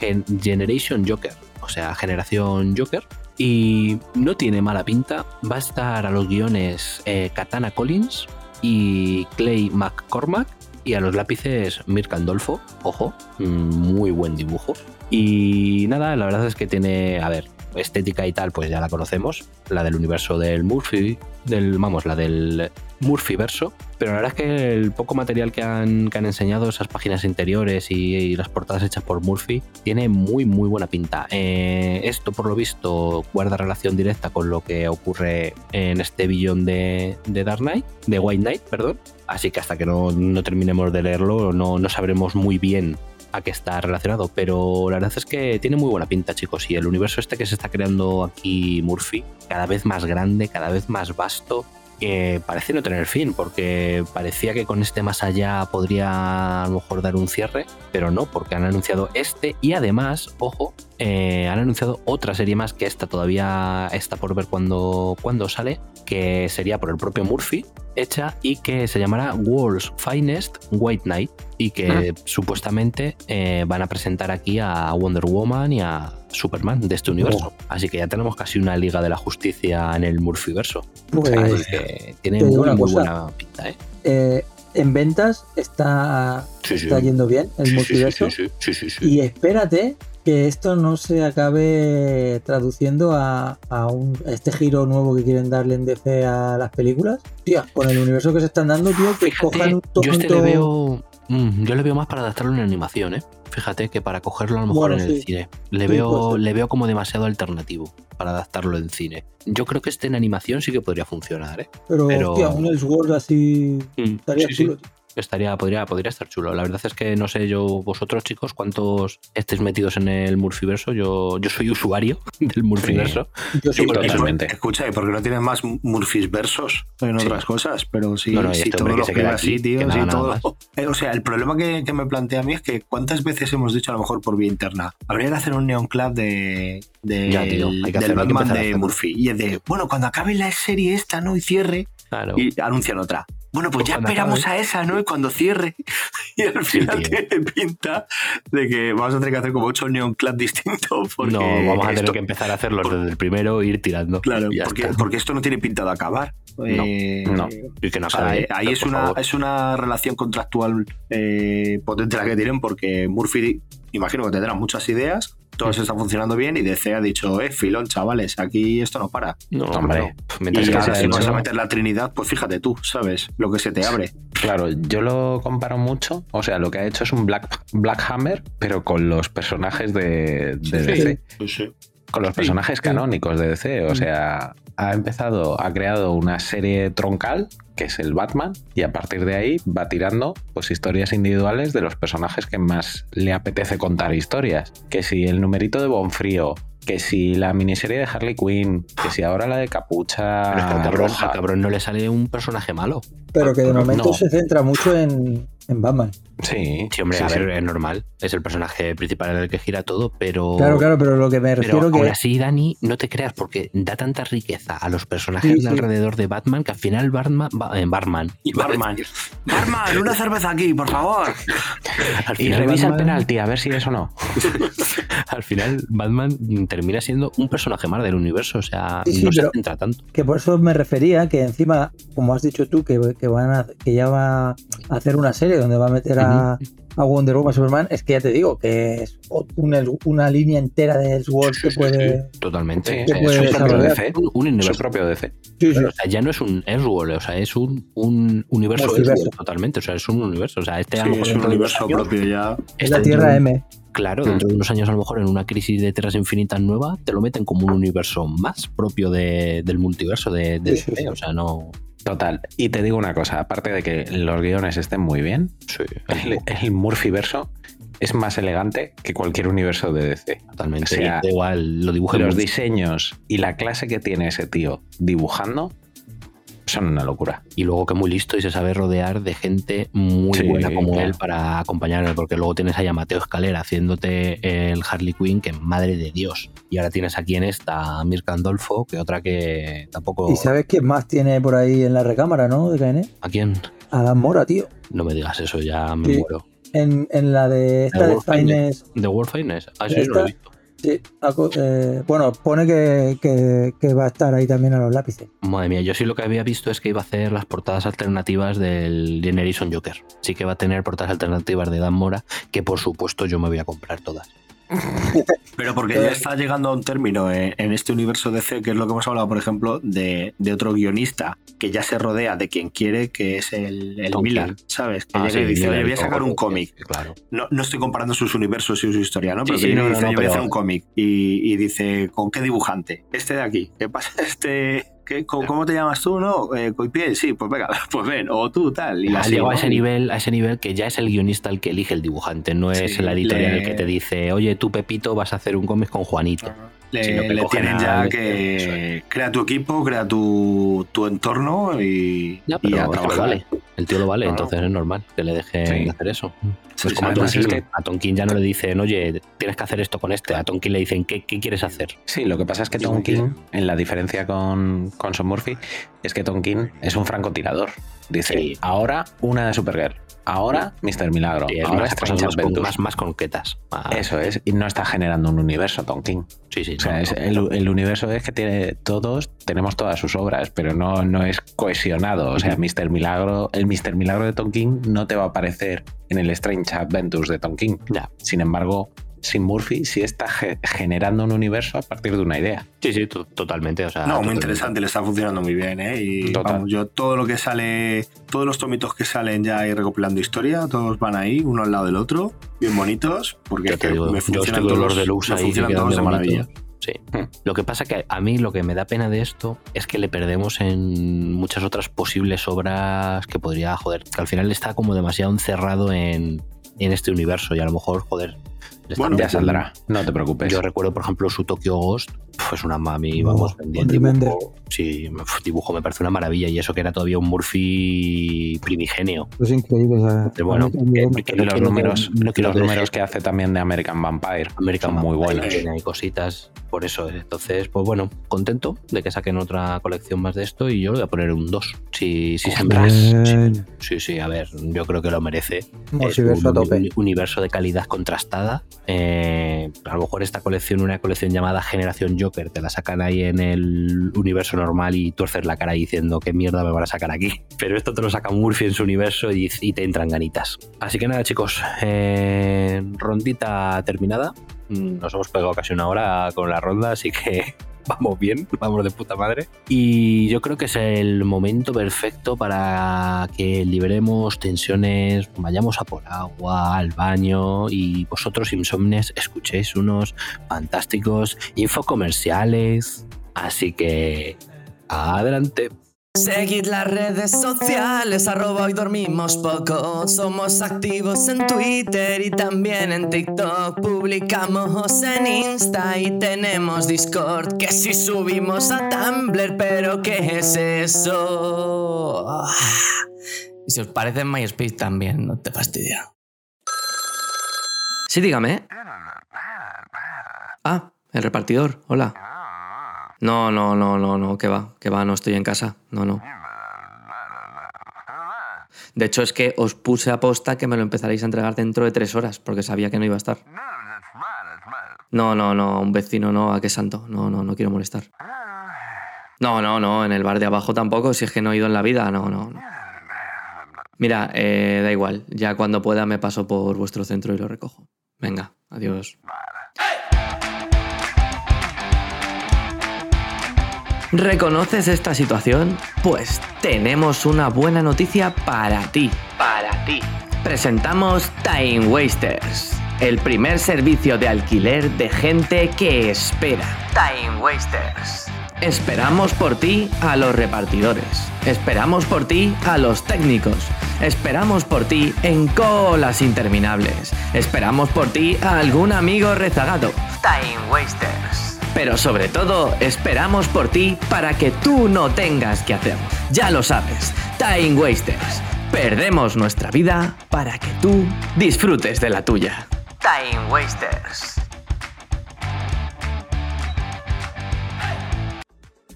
Gen- Generation Joker o sea generación Joker y no tiene mala pinta. Va a estar a los guiones eh, Katana Collins y Clay McCormack y a los lápices Mirka Andolfo, ojo, muy buen dibujo. Y nada, la verdad es que tiene, a ver, estética y tal, pues ya la conocemos, la del universo del Murphy, del, vamos, la del Murphy verso, pero la verdad es que el poco material que han, que han enseñado, esas páginas interiores y, las portadas hechas por Murphy, tiene muy, muy buena pinta. Eh, esto, por lo visto, guarda relación directa con lo que ocurre en este billón de, de Dark Knight, de White Knight, perdón. Así que hasta que no, no terminemos de leerlo, no, no sabremos muy bien a qué está relacionado, pero la verdad es que tiene muy buena pinta, chicos. Y el universo este que se está creando aquí Murphy, cada vez más grande, cada vez más vasto, que parece no tener fin, porque parecía que con este más allá podría a lo mejor dar un cierre, pero no, porque han anunciado este y además, ojo, eh, han anunciado otra serie más que esta todavía está por ver cuando, cuando sale, que sería por el propio Murphy, hecha y que se llamará World's Finest White Knight y que supuestamente eh, van a presentar aquí a Wonder Woman y a Superman de este universo. Así que ya tenemos casi una Liga de la Justicia en el Murphyverso. Pues, que tiene muy, una muy buena pinta, ¿eh? Eh, en ventas está, Sí, sí. está yendo bien el Sí, multiverso. sí, sí, sí, sí, sí. Y espérate que esto no se acabe traduciendo a, a un, a este giro nuevo que quieren darle en DC a las películas. Tía, con el universo que se están dando, tío, que cojan un Yo este le veo. mm, yo le veo más para adaptarlo en animación, ¿eh? Fíjate que para cogerlo a lo mejor Bueno, en el cine. Le Sí, veo, le veo como demasiado alternativo para adaptarlo en cine. Yo creo que este en animación sí que podría funcionar, ¿eh? Pero, Pero- hostia, un Elseworld así Mm, estaría sí. chulo. tío. Estaría, podría, podría estar chulo. La verdad es que no sé yo, vosotros chicos, cuántos estéis metidos en el Murphyverso. Yo, yo soy usuario del Murphyverso. Yo Sí, soy- porque- Escucha, ¿y por qué no tienes más Murphys versos en Sí. otras cosas? Pero sí, No, no, y sí este todo lo se que queda así, tío. que sí, nada, nada todo- Eh, o sea, el problema que, que me plantea a mí es que cuántas veces hemos dicho, a lo mejor por vía interna, habría que hacer un Neon Club de, de- Ya, tío, hay que del hacerlo, hay que Batman de. Murphy. Y es de, bueno, cuando acabe la serie esta, ¿no? Y cierre, Claro. y anuncian otra. Bueno, pues ya Cuando esperamos acabe. a esa, ¿no? Y cuando cierre. Y al final tiene pinta de que vamos a tener que hacer como ocho Neon Club distintos. Porque no, vamos a tener esto- que empezar a hacerlos desde el primero e ir tirando. Claro, porque, esto no tiene pinta de acabar. No, Eh, no. Y que no o sea, acabe. eh, ahí es una, favor. es una relación contractual eh, potente la que tienen porque Murphy, imagino que tendrá muchas ideas, todas están funcionando bien y DC ha dicho, eh, filón, chavales, aquí esto no para. No, Hombre, no. Y Mientras que ahora si vas a meter la Trinidad, pues fíjate tú, ¿sabes? Lo que se te abre. Claro, yo lo comparo mucho. O sea, lo que ha hecho es un Black, Black Hammer, pero con los personajes de, de DC. Con los personajes canónicos de DC. O sea, ha empezado, ha creado una serie troncal, que es el Batman, y a partir de ahí va tirando pues historias individuales de los personajes que más le apetece contar historias. Que si el numerito de Bonfrío, que si la miniserie de Harley Quinn, que si ahora la de Capucha Pero es que al cabrón, Roja. al cabrón no le sale un personaje malo. Pero que de momento No. se centra mucho en, en Batman. Sí, Sí, hombre, sí, a sí. ver, es normal. Es el personaje principal en el que gira todo, pero. Claro, claro, pero lo que me Pero refiero aún así, Dani, no te creas, porque da tanta riqueza a los personajes Sí, de sí. alrededor de Batman que al final Batman. Ba- eh, Batman. Y Barman. Barman, una cerveza aquí, por favor. Al Y revisa el Batman- penalti, a ver si es o no. Al final, Batman termina siendo un personaje más del universo. O sea, Sí, sí, no se centra tanto. Que por eso me refería que encima, como has dicho tú, que, que van a, que ya va a hacer una serie donde va a meter a, a Wonder Woman Superman, es que ya te digo que es una, una línea entera de Elseworld que puede. Totalmente. Sí, O sea, puede es un propio. DC. Un, un universo. Propio DC. Sí, sí. O sea, ya no es un Elseworld, o sea, es un, un universo totalmente. O sea, es un universo. O sea, este a Sí, lo mejor es un universo años- propio ya. Es la Tierra M. Claro, dentro de unos años a lo mejor en una crisis de tierras infinitas nueva te lo meten como un universo más propio de- del multiverso de, de Sí, sí, DC, sí. o sea, no... Total. Y te digo una cosa, aparte de que los guiones estén muy bien, Sí, el, el Murphy verso es más elegante que cualquier universo de DC. totalmente. o sea, igual, lo Los mucho. diseños y la clase que tiene ese tío dibujando son una locura. Y luego que muy listo y se sabe rodear de gente muy Sí, buena como claro. él para acompañarle, porque luego tienes ahí a Mateo Escalera haciéndote el Harley Quinn, que madre de Dios. Y ahora tienes aquí en esta a Mirka Andolfo, que otra que tampoco... ¿Y sabes quién más tiene por ahí en la recámara, no? De KN. ¿A quién? Adam Mora, tío. No me digas eso, ya me Sí. muero. En, en la de esta de World Finest. ¿The World Finest? Ah, sí, no Esta- lo he visto. Eh, bueno, pone que, que- que va a estar ahí también a los lápices. Madre mía, yo sí lo que había visto es que iba a hacer las portadas alternativas del Generation Joker. Sí que va a tener portadas alternativas de Dan Mora, que por supuesto yo me voy a comprar todas. Pero porque ya está llegando a un término en, en este universo DC, que es lo que hemos hablado, por ejemplo, de, de otro guionista que ya se rodea de quien quiere, que es el, el Miller. ¿sabes? Que Ah, llega y sí, dice, Miller, oye, voy a sacar un cómic. sí, Claro. No, no estoy comparando sus universos y su historia, ¿no? Sí, Pero sí, que viene no, y no, dice, no, yo voy a hacer un cómic. Y, y dice, ¿con qué dibujante? Este de aquí. ¿Qué pasa? Este... ¿qué- cómo, cómo te llamas tú, no? Eh, Coipiel, sí, pues venga, pues ven. O tú, tal. Y así, a ese nivel, a ese nivel que ya es el guionista el que elige el dibujante, no es Sí, la editorial le- el que te dice, oye, tú Pepito vas a hacer un cómic con Juanito. Le, sino que le tienen ya que crea tu equipo, crea tu, tu entorno y, Ya, y pero a trabajar. vale. El tío lo vale, Claro. entonces es normal que le dejen Sí. hacer eso. Sí, Pues sí, como Tonkin, que- a Tonkin ya no le dicen, oye, tienes que hacer esto con este. A Tonkin le dicen, ¿qué, qué quieres hacer? Sí, lo que pasa es que Tom King, en la diferencia con, con Son Murphy, es que Tom King es un francotirador. Dice, Sí. ahora una de Supergirl, ahora Mr. Milagro, Sí, ahora más, Strange cosas más, más, más concretas. Eso es, y no está generando un universo, Tom King. Sí, sí. O sea, no, es- no. el, el universo es que tiene todos, tenemos todas sus obras, pero no, no es cohesionado. O sea, Mr. Milagro, el Mr. Milagro de Tom King no te va a aparecer en el Strange Adventures de Tom King. Ya. Sin embargo, sin Murphy sí está ge- generando un universo a partir de una idea. Sí, sí, to- totalmente. O sea, No, muy interesante, le está funcionando muy bien, ¿eh? Y Total. vamos, yo todo lo que sale, todos los tomitos que salen ya ahí recopilando historia, todos van ahí, uno al lado del otro, bien bonitos, porque te digo, me funcionan de los todos, deluxe me ahí funcionan todos de de maravilla. Sí. Lo que pasa que a mí lo que me da pena de esto es que le perdemos en muchas otras posibles obras que podría, joder, que al final está como demasiado encerrado en, en este universo y a lo mejor, joder, Bueno, Ya saldrá, no te preocupes. Yo recuerdo, por ejemplo, su Tokyo Ghost, pues una mami, vamos, dibujo. Sí, dibujo me parece una maravilla y eso que era todavía un Murphy primigenio. Es increíble. o sea, Pero bueno, también que no los quiero- números, no quiero los que números deje- que hace también de American Vampire American son muy buenos. Tiene cositas, por eso. Entonces, pues bueno, contento de que saquen otra colección más de esto y yo le voy a poner un 2. Si, si se Bien. Sí, sí, a ver, yo creo que lo merece. Es un a tope. uni- universo de calidad contrastada. Eh, a lo mejor esta colección, una colección llamada Generación Joker, te la sacan ahí en el universo normal y tuerces la cara diciendo qué mierda me van a sacar aquí. Pero esto te lo saca Murphy en su universo y, y te entran ganitas. Así que nada, chicos, eh, rondita terminada. Mm, Nos hemos pegado casi una hora con la ronda, así que vamos bien, vamos de puta madre. Y yo creo que es el momento perfecto para que liberemos tensiones, vayamos a por agua, al baño y vosotros, insomnes, escuchéis unos fantásticos infocomerciales. Así que, adelante. Seguid las redes sociales, arroba hoy dormimos poco. Somos activos en Twitter y también en TikTok. Publicamos en Insta y tenemos Discord. Que si subimos a Tumblr, pero ¿qué es eso? Ah. Y si os parece en MySpace también, no te fastidia. Sí, dígame. Ah, el repartidor, hola. No, no, no, no, no, que va, que va, no estoy en casa. No, no. De hecho, es que os puse a posta que me lo empezaréis a entregar dentro de tres horas, porque sabía que no iba a estar. No, no, no, un vecino no, ¿a qué santo? No, no, no quiero molestar. No, no, no, en el bar de abajo tampoco, si es que no he ido en la vida, no, no. no. Mira, eh, da igual, ya cuando pueda me paso por vuestro centro y lo recojo. Venga, adiós. ¿Reconoces esta situación? Pues tenemos una buena noticia para ti. Para ti. Presentamos Time Wasters, el primer servicio de alquiler de gente que espera. Time Wasters. Esperamos por ti a los repartidores. Esperamos por ti a los técnicos. Esperamos por ti en colas interminables. Esperamos por ti a algún amigo rezagado. Time Wasters. Pero sobre todo, esperamos por ti para que tú no tengas que hacerlo. Ya lo sabes, Time Wasters. Perdemos nuestra vida para que tú disfrutes de la tuya. Time Wasters.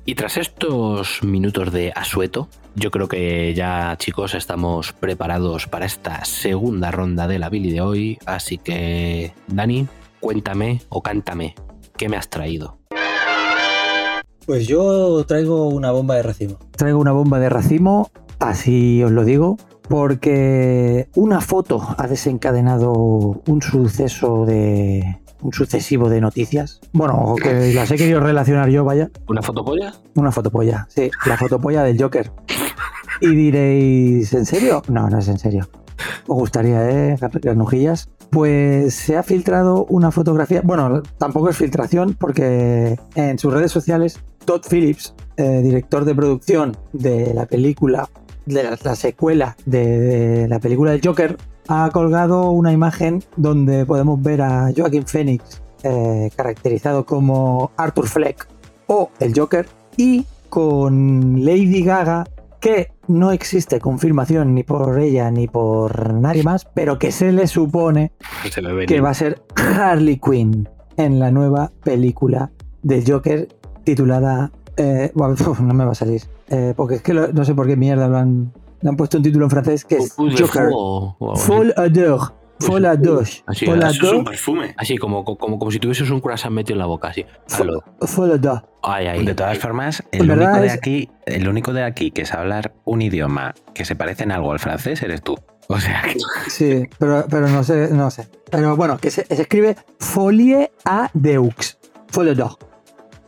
Y tras estos minutos de asueto, yo creo que ya chicos estamos preparados para esta segunda ronda de la Billy de hoy. Así que, Dani, cuéntame o cántame, ¿qué me has traído? Pues yo traigo una bomba de racimo. Traigo una bomba de racimo, así os lo digo, porque una foto ha desencadenado un suceso de. un sucesivo de noticias. Bueno, que las he querido relacionar yo, vaya. ¿Una fotopolla? Una fotopolla, sí, la fotopolla del Joker. Y diréis, ¿en serio? No, no es en serio. Os gustaría, ¿eh? Granujillas. Pues se ha filtrado una fotografía. Bueno, tampoco es filtración, porque en sus redes sociales, Todd Phillips, eh, director de producción de la película, de la, la secuela de, de la película del Joker, ha colgado una imagen donde podemos ver a Joaquin Phoenix eh, caracterizado como Arthur Fleck o el Joker y con Lady Gaga que no existe confirmación ni por ella ni por nadie más, pero que se le supone Se que va a ser Harley Quinn en la nueva película del Joker titulada... eh, bueno, no me va a salir, eh, porque es que lo- no sé por qué mierda lo han, le han puesto un título en francés que es Joker. Fuego o à deux. Así, Folle à eso es un perfume. Así, como, como, como si tuvieses un croissant metido en la boca, así. Deux. Ay, ay. De todas formas, el único, de aquí, el único de aquí que sabe hablar un idioma que se parece en algo al francés eres tú. O sea que... Sí, pero, pero no sé, no sé. Pero bueno, que se, se escribe Folie à deux. À deux.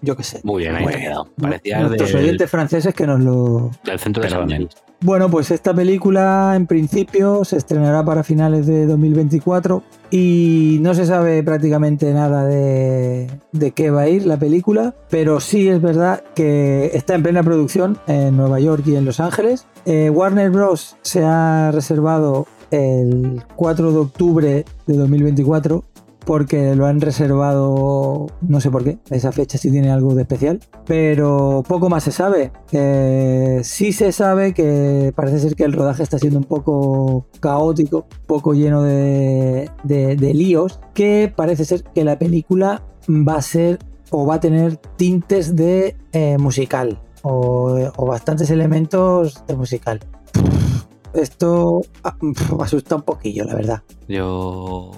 Yo qué sé. Muy bien, ahí te ha quedado. Parecías Nuestros del, oyentes franceses que nos lo, del centro de. Bueno, pues esta película en principio se estrenará para finales de 2024 y no se sabe prácticamente nada de, de qué va a ir la película, pero sí es verdad que está en plena producción en Nueva York y en Los Ángeles. Eh, Warner Bros. se ha reservado el 4 de octubre de 2024 porque lo han reservado, no sé por qué, esa fecha sí tiene algo de especial, pero poco más se sabe. Eh, sí se sabe que parece ser que el rodaje está siendo un poco caótico, un poco lleno de, de- de líos, que parece ser que la película va a ser o va a tener tintes de eh, musical o, o bastantes elementos de musical. Esto ah, asusta un poquillo, la verdad. Yo.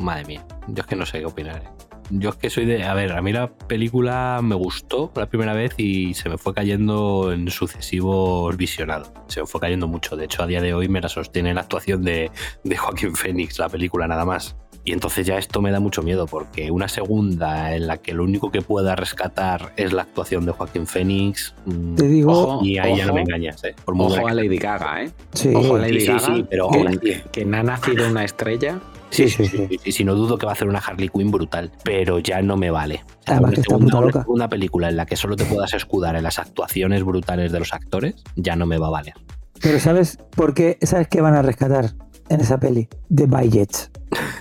Madre mía. Yo es que no sé qué opinar. ¿eh? Yo es que soy de. A ver, a mí la película me gustó la primera vez y se me fue cayendo en sucesivos visionados. Se me fue cayendo mucho. De hecho, a día de hoy me la sostiene la actuación de, de Joaquín Phoenix, la película nada más. Y entonces ya esto me da mucho miedo porque una segunda en la que lo único que pueda rescatar es la actuación de Joaquín Phoenix. mm, Te digo- ojo, y ahí ya no ojo. me engañas, ¿eh? Por Ojo a que- Lady Gaga, ¿eh? Sí. Ojo a Lady Sí, sí, Gaga, sí, pero que, ojo, que no ha nacido una estrella. Sí, sí, sí, sí, sí, no dudo que va a hacer una Harley Quinn brutal, pero ya no me vale. Además una que está segunda, puta una loca. segunda película en la que solo te puedas escudar en las actuaciones brutales de los actores, ya no me va a valer. Pero ¿sabes por qué? ¿Sabes qué van a rescatar en esa peli? The Budgets.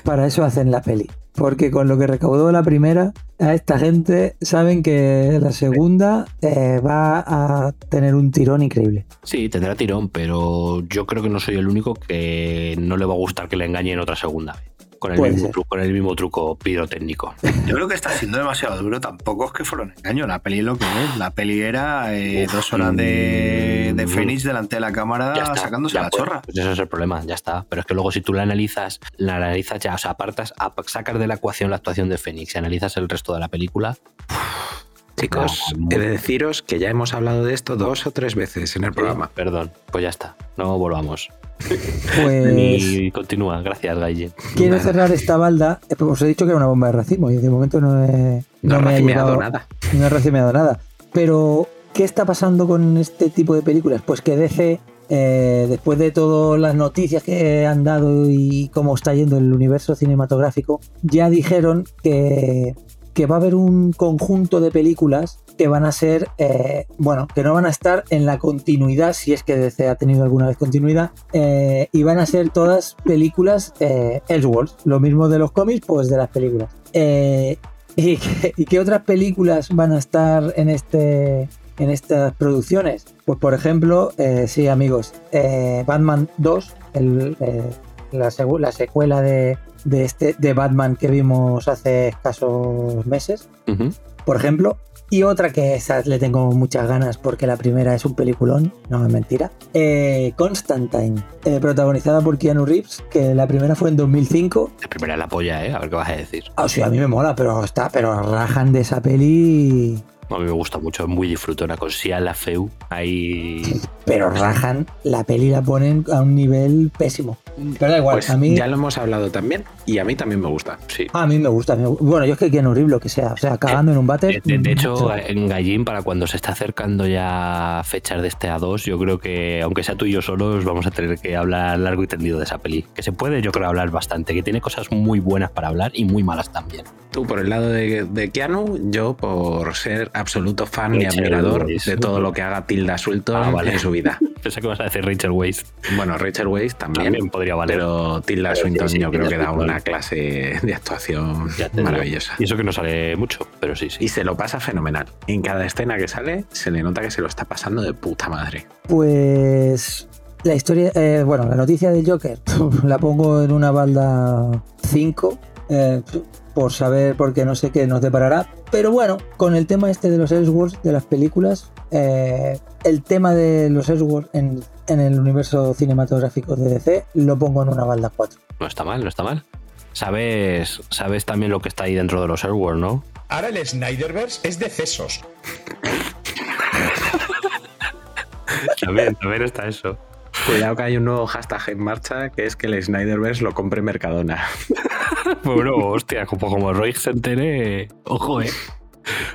Para eso hacen la peli. Porque con lo que recaudó la primera, a esta gente saben que la segunda eh, va a tener un tirón increíble. Sí, tendrá tirón, pero yo creo que no soy el único que no le va a gustar que le engañen otra segunda vez. Con el, mismo truco, con el mismo truco pirotécnico. Yo creo que está siendo demasiado duro. Tampoco es que fuera un engaño. La peli lo que es. La peli era eh, dos horas de, de Fénix delante de la cámara está, sacándose ya, la pues, chorra. pues ese es el problema, ya está. Pero es que luego si tú la analizas, la analizas ya, o sea, apartas, ap- sacas de la ecuación la actuación de Fénix y analizas el resto de la película, Chicos, he de deciros que ya hemos hablado de esto dos o tres veces en el programa. Perdón, pues ya está, no volvamos. Pues Y continúa, gracias, Galle. quiero cerrar esta balda. eh, pues Os he dicho que era una bomba de racimo y de momento no he, No, me ha racimeado llevado- nada. No he recibido nada. Pero, ¿qué está pasando con este tipo de películas? Pues que DC, eh, después de todas las noticias que han dado y cómo está yendo el universo cinematográfico, ya dijeron que, que va a haber un conjunto de películas que van a ser, eh, bueno, que no van a estar en la continuidad, si es que DC ha tenido alguna vez continuidad, eh, y van a ser todas películas eh, lo mismo de los cómics, pues de las películas. Eh, ¿Y qué, otras películas van a estar en este en estas producciones? Pues por ejemplo, sí amigos, Batman 2, el, eh, la, segu- la secuela de, de este de Batman que vimos hace escasos meses, por ejemplo. Y otra que esa le tengo muchas ganas porque la primera es un peliculón, no es mentira. Eh, Constantine, eh, protagonizada por Keanu Reeves, que la primera fue en 2005 La primera es la polla, ¿eh? A ver qué vas a decir. Ah, sí, a mí me mola, pero está, pero rajan de esa peli. A mí me gusta mucho, es muy disfrutona con Sia la Feu. Ahí. Pero rajan, la peli la ponen a un nivel pésimo. Pero da igual, Pues a mí. ya lo hemos hablado también y a mí también me gusta. Sí. A mí me gusta. me bueno, yo es que quiero horrible lo que sea. O sea, cagando en un váter. De, de hecho, en Gallín, para cuando se está acercando ya fechas de este A2, yo creo que, aunque sea tú y yo solos, vamos a tener que hablar largo y tendido de esa peli. Que se puede, yo creo, hablar bastante, que tiene cosas muy buenas para hablar y muy malas también. Tú por el lado de, de Keanu, yo por ser absoluto fan y admirador de todo lo que haga Tilda Swinton Ah, vale. en su vida. Pensé que vas a decir Rachel Weisz. Bueno, Rachel Weisz también, También podría valer. pero Tilda Pero Swinton sí, yo creo que da una clase de actuación maravillosa. Y eso que no sale mucho, pero sí, sí. Y se lo pasa fenomenal. En cada escena que sale, se le nota que se lo está pasando de puta madre. Pues. La historia. eh, bueno, la noticia del Joker la pongo en una balda 5. eh, por saber, porque no sé qué nos deparará. Pero bueno, con el tema este de los Elseworlds, de las películas, eh, el tema de los Elseworlds en, en el universo cinematográfico de DC, lo pongo en una balda 4. No está mal, no está mal. Sabes, sabes también lo que está ahí dentro de los Airworld, ¿no? Ahora el Snyderverse es de cesos. También, también está eso. Cuidado que hay un nuevo hashtag en marcha que es que el Snyderverse lo compre Mercadona. Bueno, hostia, como, como Roy se entere, ojo, eh.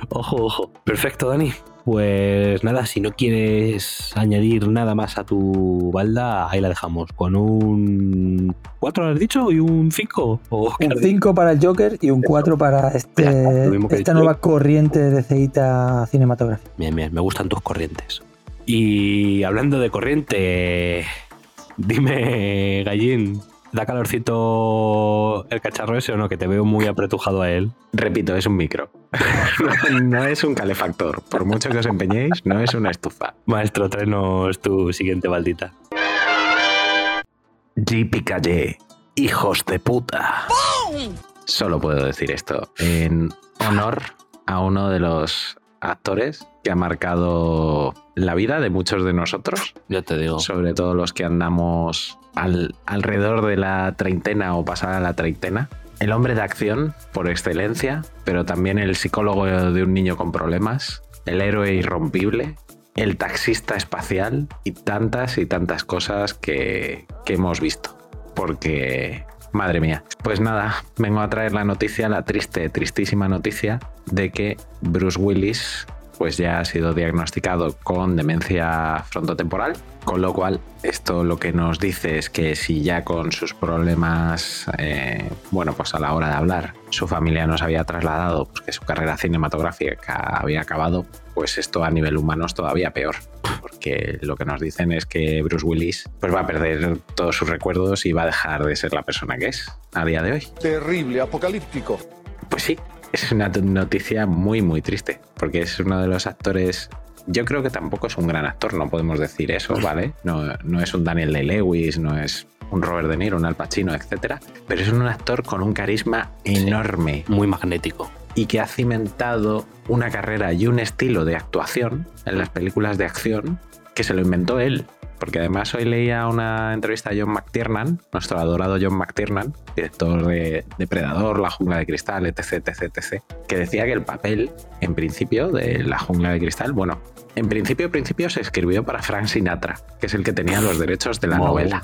Ojo, ojo. Perfecto, Dani. Pues nada, si no quieres añadir nada más a tu balda, ahí la dejamos. Con un 4 has dicho y un 5. ¿O qué Un has dicho? 5 para el Joker y un 4 para este, lo esta nueva corriente de ceita cinematográfica. Bien, bien, me gustan tus corrientes. Y hablando de corriente, dime, Gallín, ¿Da calorcito el cacharro ese o no? Que te veo muy apretujado a él. Repito, es un micro. no, no es un calefactor. Por mucho que os empeñéis, no es una estufa. Maestro, tráenos tu siguiente baldita. JP Calle, hijos de puta. Solo puedo decir esto en honor a uno de los actores que ha marcado la vida de muchos de nosotros. Ya te digo. Sobre todo los que andamos al, alrededor de la treintena o pasada la treintena. El hombre de acción, por excelencia, pero también el psicólogo de un niño con problemas, el héroe irrompible, el taxista espacial y tantas y tantas cosas que, que hemos visto. Porque Madre mía. Pues nada, vengo a traer la noticia, la triste, tristísima noticia de que Bruce Willis pues ya ha sido diagnosticado con demencia frontotemporal, con lo cual esto lo que nos dice es que si ya con sus problemas, eh, bueno, pues a la hora de hablar, su familia nos había trasladado, pues que su carrera cinematográfica había acabado, pues esto a nivel humano es todavía peor, porque lo que nos dicen es que Bruce Willis pues va a perder todos sus recuerdos y va a dejar de ser la persona que es a día de hoy. Terrible, apocalíptico. Pues sí, es una noticia muy, muy triste, porque es uno de los actores. Yo creo que tampoco es un gran actor, no podemos decir eso, ¿vale? No, no es un Daniel de Lewis, no es un Robert De Niro, un Al Pacino, etcétera, pero es un actor con un carisma enorme. Muy magnético. Y que ha cimentado una carrera y un estilo de actuación en las películas de acción que se lo inventó él. Porque además hoy leía una entrevista a John McTiernan, nuestro adorado John McTiernan, director de Depredador, La Jungla de Cristal, etc, etc, etc, que decía que el papel, en principio, de La Jungla de Cristal, bueno, en principio, principio se escribió para Frank Sinatra, que es el que tenía los derechos de la novela.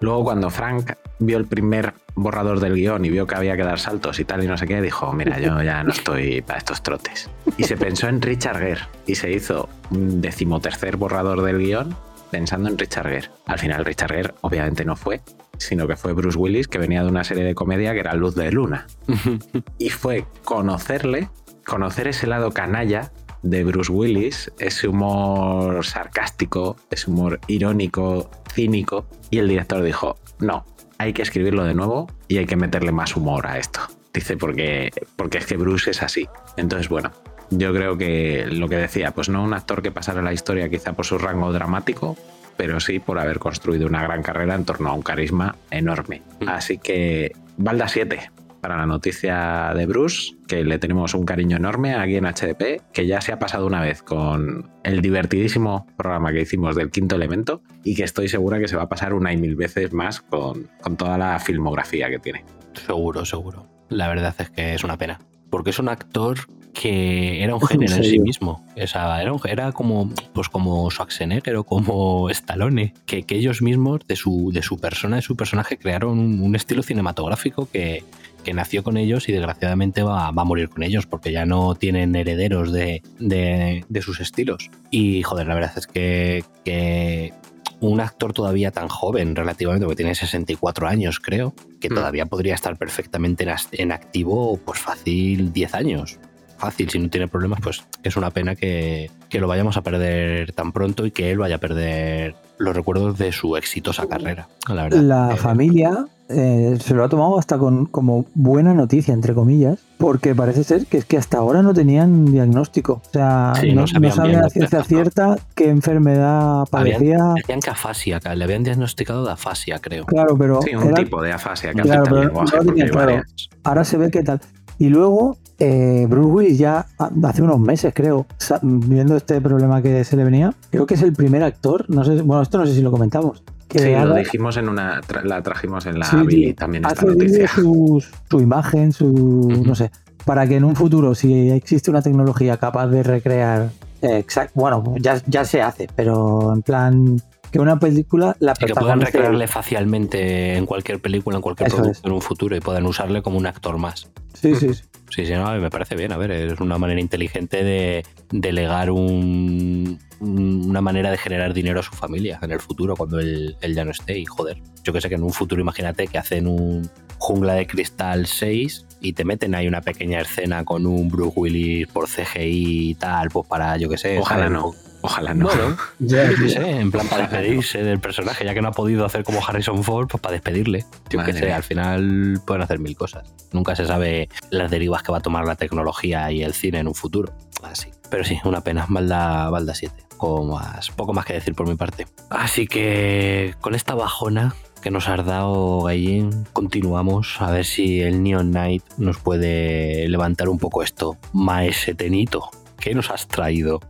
Luego, cuando Frank vio el primer borrador del guion y vio que había que dar saltos y tal y no sé qué, dijo, mira, yo ya no estoy para estos trotes. Y se pensó en Richard Gere y se hizo un decimotercer borrador del guion pensando en Richard Gere. Al final Richard Gere obviamente no fue, sino que fue Bruce Willis, que venía de una serie de comedia que era Luz de Luna. y fue conocerle, conocer ese lado canalla de Bruce Willis, ese humor sarcástico, ese humor irónico, cínico, y el director dijo, no, hay que escribirlo de nuevo y hay que meterle más humor a esto. Dice, porque, porque es que Bruce es así. Entonces, bueno, yo creo que lo que decía, pues no un actor que pasara la historia quizá por su rango dramático, pero sí por haber construido una gran carrera en torno a un carisma enorme. Así que Balda 7 para la noticia de Bruce, que le tenemos un cariño enorme aquí en HDP, que ya se ha pasado una vez con el divertidísimo programa que hicimos del quinto elemento y que estoy segura que se va a pasar una y mil veces más con, con toda la filmografía que tiene. Seguro, seguro. La verdad es que es una pena. Porque es un actor que era un ¿En género en sí mismo. O sea, era, un- era como, pues como Schwarzenegger o como Stallone, que, que ellos mismos, de su, de su persona, de su personaje, crearon un, un estilo cinematográfico que, que nació con ellos y desgraciadamente va, va a morir con ellos porque ya no tienen herederos de, de- de sus estilos. Y joder, la verdad es que, que un actor todavía tan joven relativamente, porque tiene 64 años creo, que todavía podría estar perfectamente en activo pues fácil 10 años. Fácil, si no tiene problemas, pues es una pena que, que lo vayamos a perder tan pronto y que él vaya a perder los recuerdos de su exitosa carrera. La verdad. La familia eh, se lo ha tomado hasta con como buena noticia, entre comillas, porque parece ser que es que hasta ahora no tenían diagnóstico. O sea, Sí, no, no sabían a ciencia cierta qué enfermedad padecía. Habían, decían que afasia, le habían diagnosticado de afasia, creo. Claro, pero Sí, un era- tipo de afasia que Claro, pero no tenía claro. Ahora se ve qué tal. Y luego, eh, Bruce Willis ya ah, hace unos meses, creo, viendo este problema que se le venía, creo que es el primer actor, no sé, bueno, esto no sé si lo comentamos. Que Sí, lo dijimos en una, tra- la trajimos en la Sí, Billy también esta hace noticia. su, su imagen, su, no sé, para que en un futuro, si existe una tecnología capaz de recrear, eh, exact- bueno, ya, ya se hace, pero en plan, que una película la Y que puedan recrearle fácilmente en cualquier película, en cualquier Eso producto en un futuro y puedan usarle como un actor más. Sí, sí, sí. Sí, sí, no, me parece bien. A ver, es una manera inteligente de delegar un, un- una manera de generar dinero a su familia en el futuro cuando él, él ya no esté. Y joder, yo que sé que en un futuro, imagínate que hacen un Jungla de Cristal 6 y te meten ahí una pequeña escena con un Bruce Willis por CGI y tal, pues para, yo que sé. Ojalá ¿sabes? no. Ojalá no. Bueno, Ya, yo sé, en plan para despedirse del personaje, ya que no ha podido hacer como Harrison Ford, pues para despedirle. Yo qué sé, al final pueden hacer mil cosas. Nunca se sabe las derivas que va a tomar la tecnología y el cine en un futuro. Así. Pero sí, una pena. Balda, Balda 7. Poco más, poco más que decir por mi parte. Así que con esta bajona que nos has dado, Gallín, continuamos a ver si el Neon Knight nos puede levantar un poco esto. Maese Tenito, ¿qué nos has traído?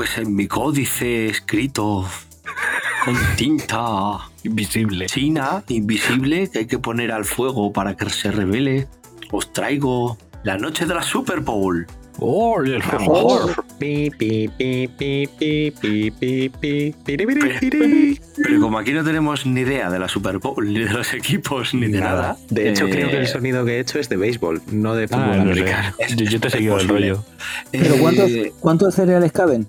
Pues en mi códice escrito con tinta invisible, china, invisible, que hay que poner al fuego para que se revele, os traigo la noche de la Super Bowl. ¡Oh, el favor! Pero como aquí no tenemos ni idea de la Super Bowl, ni de los equipos, ni de nada. De hecho, eh, creo que el sonido que he hecho es de béisbol, no de ah, fútbol ah, americano. No sé. yo, yo, te he seguido el rollo. Eh, ¿Pero cuántos, cuántos cereales caben?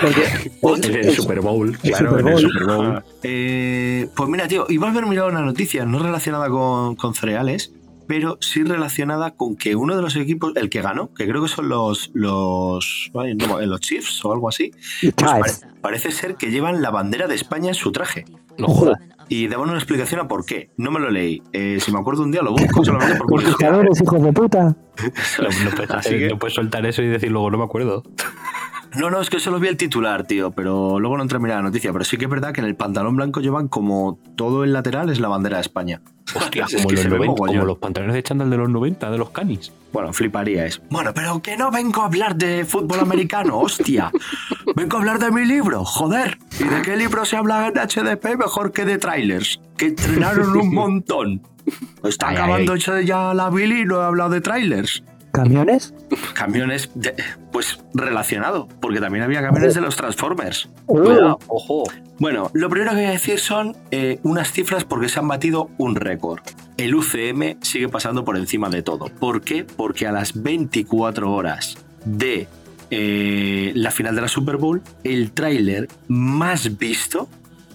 Porque pues, en el, Super Bowl. Claro, Super Bowl. En el Super Bowl. Eh, pues mira, tío, iba a haber mirado una noticia no relacionada con, con cereales, pero sí relacionada con que uno de los equipos, el que ganó, que creo que son los los, no, los Chiefs o algo así, pues pare- parece ser que llevan la bandera de España en su traje. No jodas. Y daban una explicación a por qué. No me lo leí. Eh, si me acuerdo un día lo busco solamente por curiosidad. Conquistadores, hijos de puta. No, no puedes, Así que- no puedes soltar eso y decir luego, no me acuerdo. No, no, es que solo vi el titular, tío, pero luego no entré a mirar la noticia. Pero sí que es verdad que en el pantalón blanco llevan como todo el lateral es la bandera de España. Hostia, como, los se ve 90, mogollón. como los pantalones de chándal de los 90, de los canis. Bueno, fliparíais. Bueno, pero que no vengo a hablar de fútbol americano, hostia. Vengo a hablar de mi libro, joder. ¿Y de qué libro se habla en HDP mejor que de trailers? Que entrenaron un montón. Está Ay, acabando ay, ya la Billy y no he hablado de trailers. ¿Camiones? Camiones, de- pues relacionado, porque también había camiones de los Transformers. Oh. Cuidado. Ojo. Bueno, lo primero que voy a decir son eh, unas cifras porque se han batido un récord. El UCM sigue pasando por encima de todo. ¿Por qué? Porque a las 24 horas de eh, la final de la Super Bowl, el tráiler más visto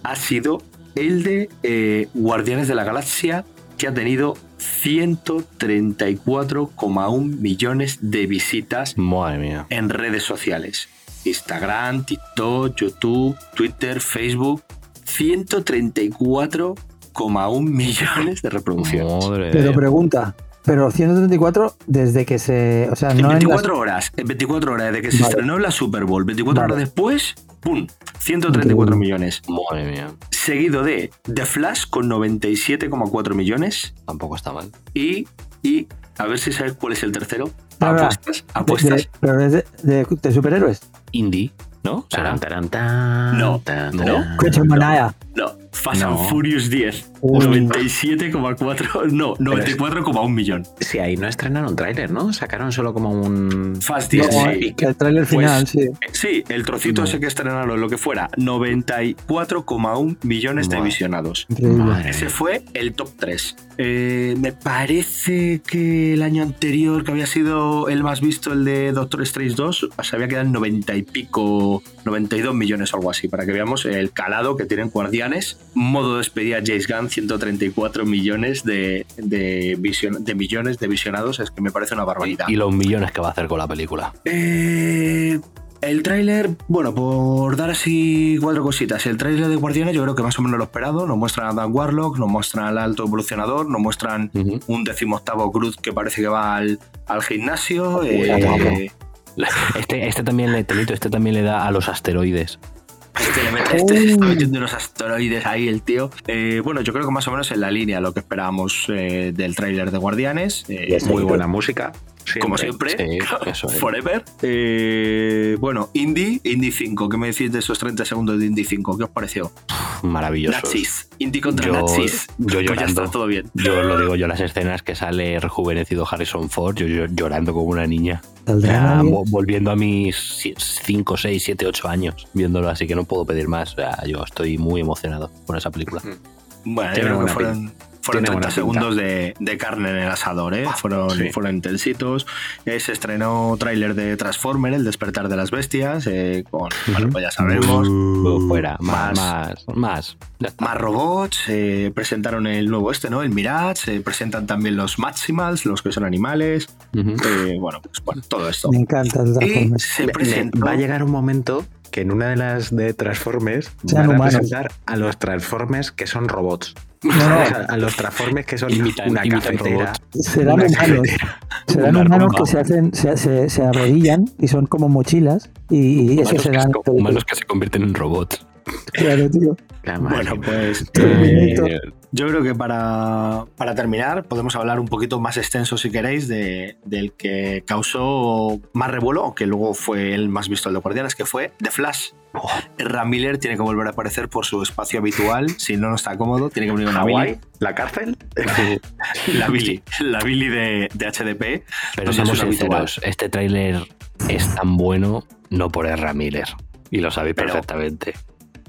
ha sido el de eh, Guardianes de la Galaxia, que ha tenido 134,1 millones de visitas Madre mía. en redes sociales. Instagram, TikTok, YouTube, Twitter, Facebook. 134,1 millones de reproducciones. Madre Pero de- pregunta. Pero 134 desde que se. O sea, En no en las- 24 horas, en 24 horas desde que se Vale. estrenó la Super Bowl, 24 Vale. horas después, ¡pum! 134 millones. Madre mía. Seguido de The Flash con 97,4 millones. Tampoco está mal. Y, y, a ver si sabes cuál es el tercero. Ahora, Apuestas, de- apuestas. de- pero es de, de- de superhéroes. Indie, ¿no? Taran, No, no. Manaya. No, Fast No. and Furious 10. Uy. 97,4. No, 94,1 millón. Sí, ahí no estrenaron tráiler, ¿no? Sacaron solo como un... Fast 10, No, sí. el tráiler Pues, final, sí. Sí, el trocito ese que estrenaron, lo que fuera, 94,1 millones de visionados. Madre Ese fue el top 3. me parece que el año anterior, que había sido el más visto, el de Doctor Strange 2, se había quedado en 90 y pico, 92 millones o algo así, para que veamos el calado que tienen Guardianes. Modo despedida James Gunn, 134 millones de, de, vision- de millones de visionados, es que me parece una barbaridad. Y los millones que va a hacer con la película. Eh, el tráiler, bueno, por dar así cuatro cositas. El tráiler de Guardianes yo creo que más o menos lo esperado. Nos muestran a Dan Warlock, nos muestran al alto evolucionador, nos muestran un decimoctavo Groot que parece que va al, al gimnasio. eh, Este, este también le, este también le da a los asteroides. Este, le mete- este está metiendo unos asteroides ahí el tío. Eh, bueno, yo creo que más o menos en la línea lo que esperábamos eh, del tráiler de Guardianes. Eh, Muy buena música. como siempre. Sí, eso es. Forever. Eh, bueno, Indie, Indie 5. ¿Qué me decís de esos 30 segundos de Indie 5? ¿Qué os pareció? Maravilloso. Nazis. Indie contra Yo- nazis. yo Pues ya llorando. está todo bien. Yo lo digo yo, las escenas que sale rejuvenecido Harrison Ford, yo, yo llorando como una niña. Volviendo a mis 5, 6, 7, 8 años viéndolo, así que no puedo pedir más. O sea, yo estoy muy emocionado con esa película. Bueno, yo creo que fueron, Fueron Tiene 30 buena segundos de, de carne en el asador, ¿eh? Fueron, sí. fueron intensitos. Eh, se estrenó tráiler de Transformer, El despertar de las bestias, eh, con, bueno, pues ya sabemos. Uh, fuera, más, más, más. Más robots, eh, presentaron el nuevo este, ¿no? El Mirage, eh, presentan también los Maximals, los que son animales. Ujú. eh, bueno, pues bueno, todo esto. Me encanta el Y Transformers. se presentó. va a llegar un momento que en una de las de Transformers van a presentar a los Transformers que son robots. No, ¿Sabes? no, A, a los Transformers que son Imitan- una imitan cafetera. robots. serán una humanos. cafetera. Serán una humanos rumba. que se hacen, se, se, se arrodillan y son como mochilas y, y eso que serán. se, humanos que se convierten en robots. Claro, tío. Bueno, pues eh, yo creo que para, para terminar podemos hablar un poquito más extenso, si queréis, de, del que causó más revuelo, que luego fue el más visto el de Guardianes, que fue The Flash. Ram Miller tiene que volver a aparecer por su espacio habitual. Si no, no está cómodo, tiene que venir una Hawái, Billy. la cárcel. La Billy, la Billy de, de HDP. Pero habitual. sinceros, este tráiler es tan bueno no por Ezra Miller. Y lo sabéis Pero- perfectamente.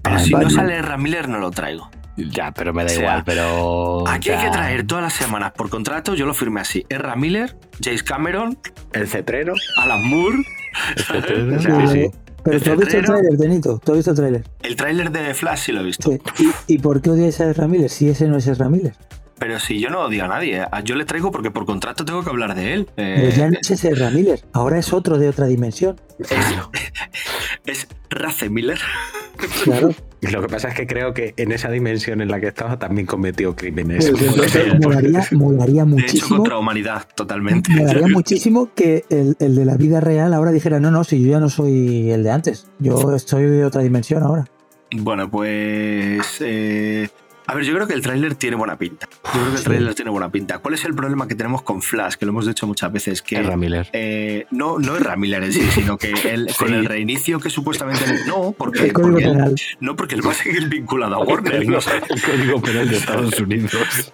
Pero Ay, si no sale Ram Miller, no lo traigo. Ya, pero me da O sea, igual, pero... Aquí hay que traer todas las semanas por contrato, yo lo firmé así. Ezra Miller, Jace Cameron, El cetrero. Alan Moore. Etcétera. Sí, Pero- sí. Pero tú has visto el tráiler, Benito. Tú has visto el tráiler. El tráiler de Flash sí lo he visto. Sí. ¿Y, ¿Y por qué odias a Ezra Miller si ese no es Ezra Miller? Pero si yo no odio a nadie, yo le traigo porque por contrato tengo que hablar de él. Eh, Pero ya no es ese Miller. Ahora es otro de otra dimensión. es Race Miller. Claro. Y Lo que pasa es que creo que en esa dimensión en la que estaba también cometió crímenes. Pues molaría, molaría De hecho, muchísimo. contra la humanidad, totalmente. Molaría muchísimo que el, el de la vida real ahora dijera, no, no, si yo ya no soy el de antes. Yo estoy de otra dimensión ahora. Bueno, pues. eh, a ver, yo creo que el tráiler tiene buena pinta. Yo creo que el Sí. tráiler tiene buena pinta. ¿Cuál es el problema que tenemos con Flash? Que lo hemos dicho muchas veces. Que Ezra Miller. eh, no, no es Ramiller en sí, sino que él, con el reinicio que supuestamente. No, porque, El código porque él, no, porque él va a seguir vinculado a Warner. No sé. El código penal de Estados Unidos.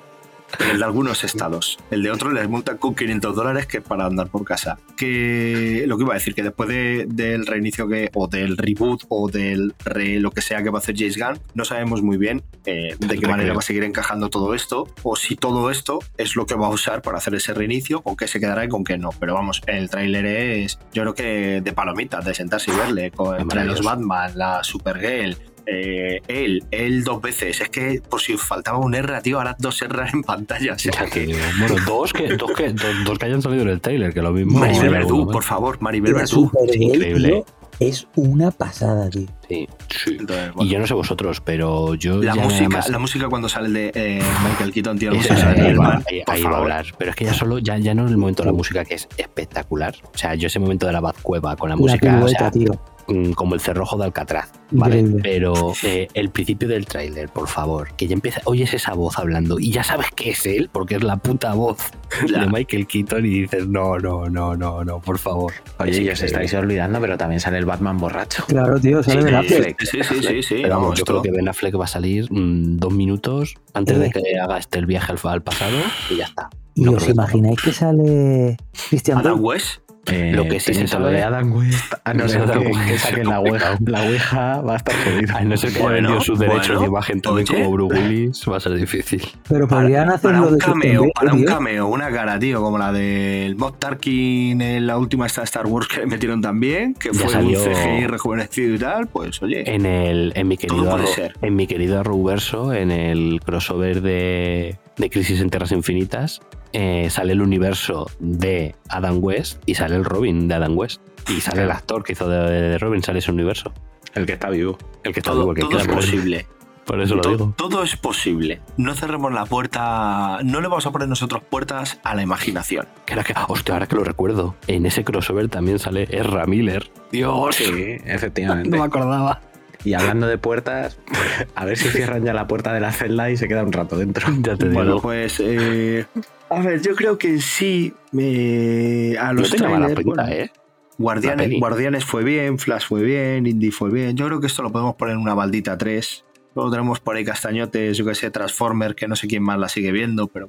El de algunos estados. El de otros les multan con 500 dólares que es para andar por casa. Que lo que iba a decir, que después de- del reinicio que, o del reboot o del re, lo que sea que va a hacer James Gunn, no sabemos muy bien eh, de qué manera va a seguir encajando todo esto o si todo esto es lo que va a usar para hacer ese reinicio o qué se quedará y con qué no. Pero vamos, el tráiler es, yo creo que de palomitas, de sentarse y verle, con, entre los. Batman, la Supergirl, eh, él, él dos veces. Es que por si faltaba un R, tío, ahora dos R en pantalla. O sea, que-. Bueno, dos que, dos, que, dos, dos que hayan salido en el trailer, que lo mismo. Maribel Verdú, por favor, Maribel Verdú. Increíble. tío, es una pasada, tío. Sí, sí. Entonces, Y yo no sé vosotros, pero yo La ya música, más- la música cuando sale el de eh, Michael Keaton, tío, la Esa- música de ahí, Birdman, va, ahí- por ahí va a hablar. Pero es que ya solo, ya, ya no en el momento de la música que es espectacular. O sea, yo ese momento de la Bazcueva con la La música, o pirueta, sea, tío. Mm, como el cerrojo de Alcatraz, ¿vale? Increíble. Pero eh, el principio del tráiler, por favor, que ya empieza, oyes esa voz hablando y ya sabes que es él, porque es la puta voz Ya. de Michael Keaton y dices, no, no, no, no, no, por favor. Oye, y os estáis olvidando, pero también sale el Batman borracho. Claro, tío, sale Sí, de Affleck. sí, sí, sí, sí, Pero vamos, yo creo que Ben Affleck va a salir mm, dos minutos antes de que haga este el viaje al, al pasado y ya está. ¿Y No os imagináis que sale Christian Adam Bale? West. Eh, Lo que sí se pinta lo sabe- de Adam West, a no de ser que, que saquen la ouija, la ouija va a estar jodido. A no ser que Bueno, sus derechos bueno, de imagen también oye. como Bruce Willis, va a ser difícil. Pero Para, podrían hacer para un de cameo, para un cameo, una cara, tío, como la del Bob Tarkin en la última esta Star Wars que metieron también, que Ya fue salió- un CGI rejuvenecido y tal, pues oye. En el en mi Todo querido puede Arrow- ser. en mi querido Arrowverso, en el crossover de, de Crisis en Tierras Infinitas, eh, sale el universo de Adam West y sale el Robin de Adam West. Y sale el actor que hizo de, de Robin, sale ese universo. El que está vivo. El que está todo vivo, el que todo es posible. Por eso lo To- digo. todo es posible. No cerremos la puerta, no le vamos a poner nosotros puertas a la imaginación. Que era que, hostia, ahora que lo recuerdo, en ese crossover también sale Ezra Miller. Dios, Sí, efectivamente. no me acordaba. Y hablando de puertas, a ver si cierran ya la puerta de la celda y se queda un rato dentro. Ya te digo. Bueno, pues eh, a ver, yo creo que en sí eh, a no los mala trailers, pinta, bueno, ¿eh? Guardianes, fue bien, Flash fue bien, Indie fue bien. Yo creo que esto lo podemos poner en una baldita 3. Luego tenemos por ahí castañotes, yo que sé, Transformer, que no sé quién más la sigue viendo, pero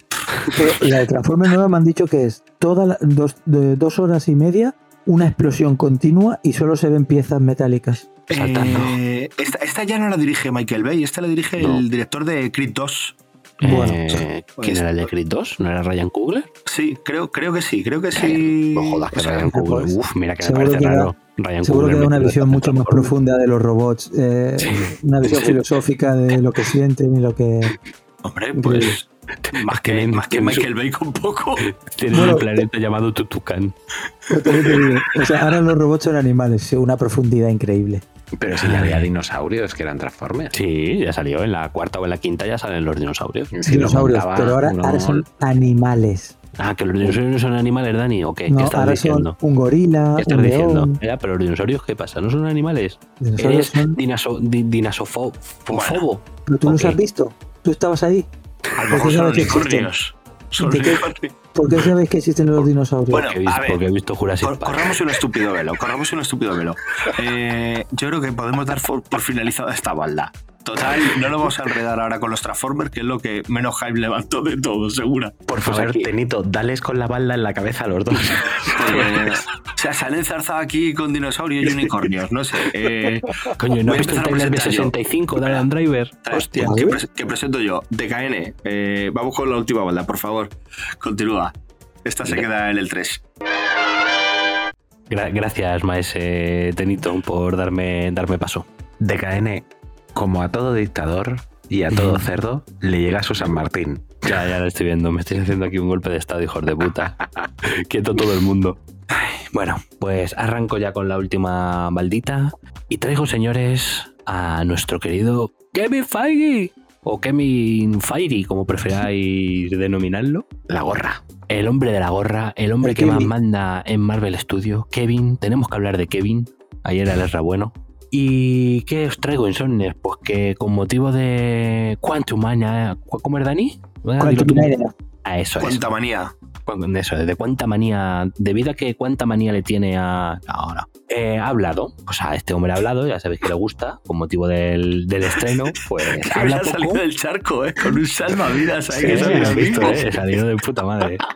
Pero la de Transformers nueva me han dicho que es toda la- dos, de dos horas y media, una explosión continua y solo se ven piezas metálicas. Saltando. Eh, esta, esta ya no la dirige Michael Bay, esta la dirige No. el director de Creed 2. Bueno, Eh, pues- ¿Quién era el de Creed 2? ¿No era Ryan Coogler? Sí, creo, creo que sí, creo que sí. No jodas que O sea, Ryan Coogler. pues, Uf, mira que me parece que raro. Ryan Seguro que da una visión mucho más profunda de los robots, eh, una visión filosófica de lo que sienten y lo que... Hombre, pues. Más que, Tienen- más que Michael Bay un poco. Tienen Bueno, un planeta llamado Tutucán. O sea, ahora los robots son animales, una profundidad increíble. Pero si ya había dinosaurios que eran Transformers. Sí, ya salió. En la cuarta o en la quinta ya salen los dinosaurios. Dinosaurios, pero ahora, uno- ahora son animales. Ah, que los dinosaurios no son animales, Dani, ¿o qué? ¿Qué estás ahora diciendo? son un gorila, ¿Qué estás un diciendo? león. Ya, pero los dinosaurios, ¿qué pasa? ¿No son animales? Dinosaurios Eres son- dinaso, di- dinasofo- fofobo. Pero tú no los has visto. Tú estabas ahí. A lo ¿Por mejor qué son existen? unicornios. Son ¿De qué? unicornios. ¿Por qué sabes que existen los dinosaurios? Bueno, Porque he visto, a ver. porque he visto Jurassic Cor- Park. corramos un estúpido velo, corramos un estúpido velo. Eh, yo creo que podemos dar por, por finalizada esta balda. Total, no lo vamos a enredar ahora con los Transformers, que es lo que menos hype levantó de todo, segura. Por Pues favor, aquí- Tenito, dales con la balda en la cabeza a los dos. Pues, o sea, se han enzarzado aquí con dinosaurios y unicornios, no sé. Eh, Coño, ¿no has visto el trailer de presentar yo. 65 de Alan Driver? Hostia, que, pres- que presento yo. DKN, eh, vamos con la última balda, por favor. Continúa. Esta se queda en el 3. Gra- gracias, Maese Tenito, por darme, darme paso. DKN, como a todo dictador y a todo cerdo, le llega su San Martín. Ya, ya lo estoy viendo. Me estáis haciendo aquí un golpe de estado, hijos de puta. Quieto todo el mundo. Bueno, pues arranco ya con la última maldita. Y traigo, señores, a nuestro querido Kevin Feige. O Kevin Feige, como preferáis denominarlo. La gorra. El hombre de la gorra, el hombre El que más manda en Marvel Studios. Kevin, tenemos que hablar de Kevin. Ayer era el bueno. ¿Y qué os traigo, Insomnes? Pues que con motivo de Quantum Mania... ¿Cómo es, Dani? Quantum. Ah, eso es. Cuánta manía. Eso, de cuánta manía, debido a que cuánta manía le tiene a. No, no. Eh, ha hablado, pues a este hombre ha hablado, ya sabéis que le gusta, con motivo del, del estreno, pues Que habla había poco. salido del charco, ¿eh? Con un salvavidas ahí. Sí, que ahora visto, eh, salido de puta madre.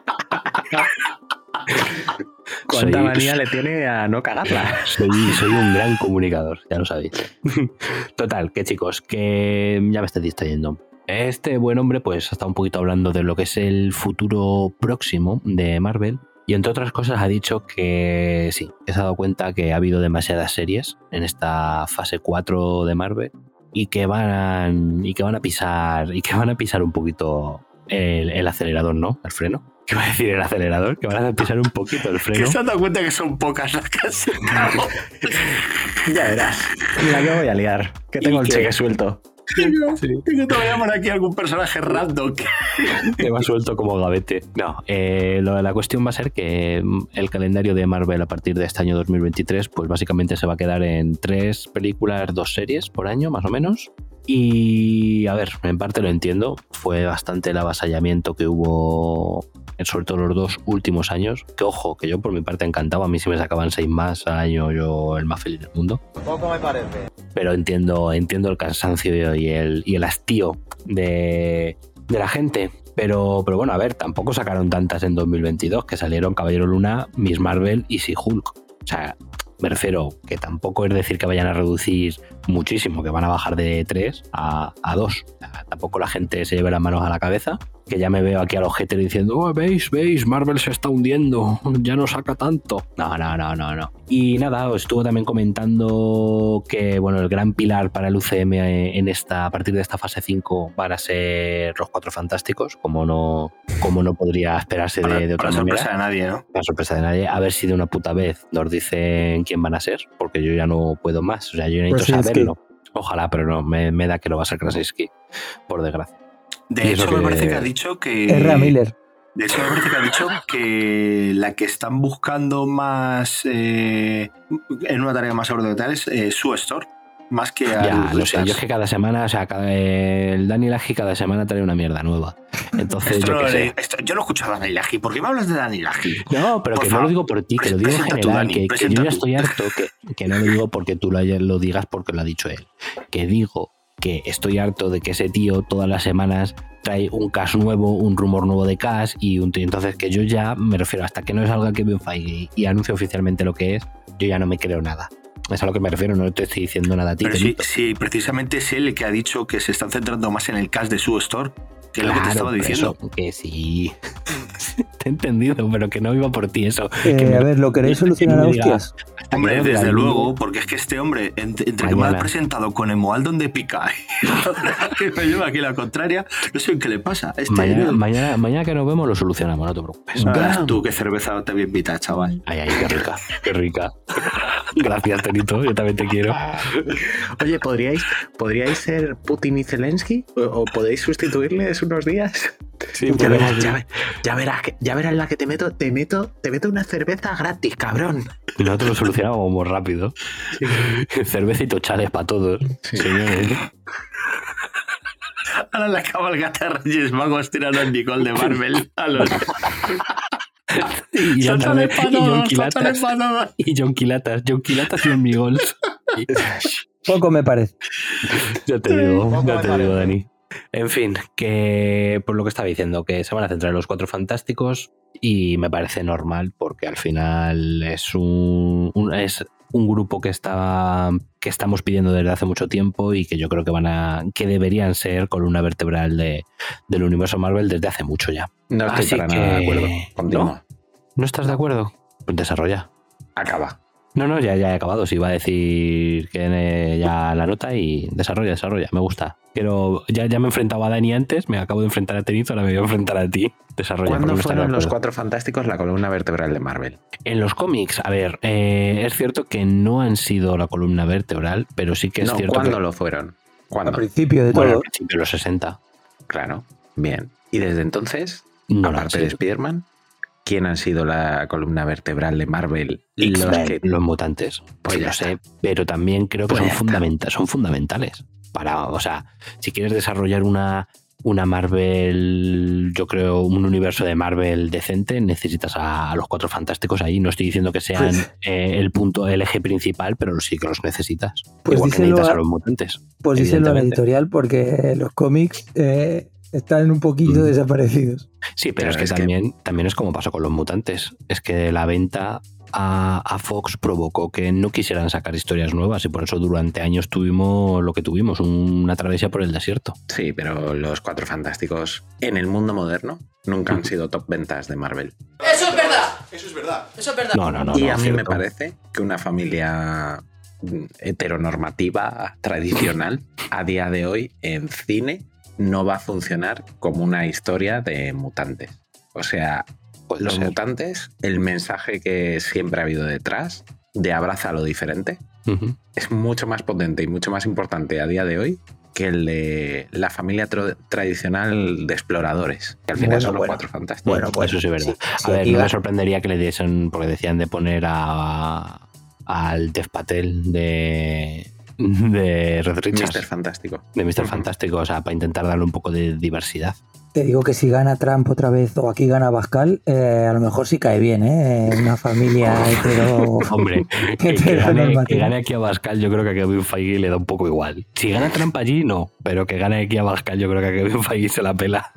Cuánta Soy- manía le tiene a no cagarla. Soy, soy un gran comunicador, ya lo sabéis. Total, que chicos, que ya me estoy distrayendo. Este buen hombre, pues, ha estado un poquito hablando de lo que es el futuro próximo de Marvel. Y entre otras cosas ha dicho que sí, que se ha dado cuenta que ha habido demasiadas series en esta fase 4 de Marvel y que van y que van a pisar y que van a pisar un poquito el, el acelerador, ¿no? El freno. ¿Qué va a decir el acelerador? Que van a pisar un poquito el Que freno. se han dado cuenta que son pocas las que. Ya verás. Mira que voy a liar. Que tengo el que- cheque suelto. Que que te voy a poner aquí algún personaje random. que- que va suelto como gavete. No, eh, lo de la cuestión va a ser que mm, el calendario de Marvel a partir de este año 2023, pues básicamente se va a quedar en tres películas, dos series por año, más o menos. Y a ver, en parte lo entiendo, fue bastante el avasallamiento que hubo, sobre todo los dos últimos años. Que ojo, que yo por mi parte encantaba, a mí si me sacaban seis más al año, yo el más feliz del mundo Poco me parece. pero entiendo, entiendo el cansancio y el, y el hastío de, de la gente. Pero, pero bueno, a ver, tampoco sacaron tantas en 2022, que salieron Caballero Luna, Miss Marvel y She-Hulk. O sea, me refiero que tampoco es decir que vayan a reducir muchísimo, que van a bajar de 3 a, a 2. O sea, tampoco la gente se lleve las manos a la cabeza, que ya me veo aquí a los haters diciendo, "Oh, veis, veis, Marvel se está hundiendo, ya no saca tanto. No, no, no, no, no. Y nada, os estuvo también comentando que, bueno, el gran pilar para el UCM en esta, a partir de esta fase 5 van a ser los Cuatro Fantásticos, como no, como no podría esperarse de, de otra Para manera. sorpresa de nadie, ¿no? Para sorpresa de nadie, a ver si de una puta vez nos dicen quién van a ser, porque yo ya no puedo más, o sea, yo necesito Krasinski. saberlo. Ojalá, pero no, me, me da que lo va a ser Krasinski, por desgracia. De hecho, me parece que ha dicho que. Ezra Miller. De hecho, me parece que ha dicho que la que están buscando más eh, en una tarea más sobrenatural es eh, su store, más que a Ya, lo sé, yo es que cada semana, o sea, cada- el Daniel Agi cada semana trae una mierda nueva. Entonces, Esto yo no sé. esto- yo no escuchado a Dani Laji. ¿Por qué me hablas de Dani Laji? No, pero Por que no lo digo por ti, que lo digo en general, Dani, que, yo ya estoy harto, que, que no lo digo porque tú lo digas porque lo ha dicho él. Que digo que estoy harto de que ese tío todas las semanas trae un cash nuevo, un rumor nuevo de cash y un tío. Entonces que yo ya me refiero hasta que no salga Kevin Feige y anuncie oficialmente lo que es, yo ya no me creo nada. Es a lo que me refiero, no te estoy diciendo nada a ti. Pero sí, sí, precisamente es él el que ha dicho que se están centrando más en el cast de su store, que es lo que te Claro, estaba por diciendo. eso, que sí. te he entendido, pero que no iba por ti eso. Eh, Que me- a ver, ¿lo queréis solucionar a hostias? Hombre, desde la- luego, porque es que este hombre, ent- entre que me ha presentado con Emoal donde pica y que me lleva aquí la contraria, no sé qué le pasa. Este, Mañana, mañana, mañana que nos vemos lo solucionamos, no te preocupes. Verás tú qué cerveza te voy a invitar, chaval. Ay, ay, qué rica, qué rica. Gracias, Tenito, yo también te quiero. Oye, ¿podríais, ¿podríais ser Putin y Zelensky? ¿O, o podéis sustituirles unos días? Sí, ya, verás, sí. ya, ve- ya verás, que- ya verás la que te meto, te meto, te meto una cerveza gratis, cabrón. Y nosotros lo solucionamos muy rápido. Cerveza y tochales para todos. Señores. Ahora la cabalgata de Reyes Magos tirando el Nicole de Marvel a los. Y, Sótale ándale, pa' y jonquilatas. sótale pa' todos. Y y. Poco me parece. Ya te digo, ya te parece. digo, Dani. En fin, que por lo que estaba diciendo, que se van a centrar en los cuatro fantásticos y me parece normal porque al final es un, un- es un grupo que está que estamos pidiendo desde hace mucho tiempo y que yo creo que van a que deberían ser columna vertebral de, del universo Marvel desde hace mucho ya. No estoy Así para nada de acuerdo. ¿No? ¿No estás de acuerdo? Pues desarrolla. Acaba. No, no, ya, ya he acabado. Si iba a decir que ya la nota y desarrolla, desarrolla. Me gusta. Quiero, ya, ya me he enfrentado a Dani antes, me acabo de enfrentar a Tenito, ahora me voy a enfrentar a ti. Desarrolla. ¿Cuándo fueron los cuatro fantásticos la columna vertebral de Marvel? En los cómics, a ver, eh, es cierto que no han sido la columna vertebral, pero sí que es no, cierto ¿cuándo que lo fueron? ¿Cuándo? Al principio de bueno, todo. al principio de los 60. Claro, bien. ¿Y desde entonces, No aparte de. Spider-Man, quién han sido la columna vertebral de Marvel? Los que... los mutantes. Pues ya lo está. sé, pero también creo que Pues son, fundamenta- son fundamentales. Para, o sea, si quieres desarrollar una, una Marvel, yo creo, un universo de Marvel decente, necesitas a, a los cuatro fantásticos ahí. No estoy diciendo que sean Pues- eh, el punto, el eje principal, pero sí que los necesitas. Pues Igual que necesitas a, a- los mutantes. Pues díselo a la editorial porque los cómics eh, están un poquito desaparecidos. Sí, pero Pero es que es que- también, también es como pasó con los mutantes. Es que la venta a, a Fox provocó que no quisieran sacar historias nuevas y por eso durante años tuvimos lo que tuvimos, una travesía por el desierto. Sí, pero los cuatro fantásticos en el mundo moderno nunca han sido top ventas de Marvel. Eso es verdad. Eso es verdad. Eso es verdad. No, no, no. y no, a mí me parece que una familia mm, heteronormativa tradicional a día de hoy en cine no va a funcionar como una historia de mutantes. O sea, Puede los ser. mutantes, el mensaje que siempre ha habido detrás de abraza lo diferente es mucho más potente y mucho más importante a día de hoy que el de la familia tradicional de exploradores, que al final Bueno, son los bueno. cuatro fantásticos. Bueno, pues Eso sí es verdad. sí, a sí, ver, no va- me sorprendería que le diesen, porque decían de poner a al Dev Patel de, de Red Richards. Mr. Fantástico. De Mr. Fantástico, o sea, para intentar darle un poco de diversidad. Te digo que si gana Trump otra vez o aquí gana Pascal, eh, a lo mejor sí cae bien, ¿eh? Una familia hetero... Hombre, que, que hetero gane, que normativa. gane aquí a Bascal, yo creo que a Kevin Feige le da un poco igual. Si gana Trump allí, no, pero que gane aquí a Bascal, yo creo que a Kevin Feige se la pela.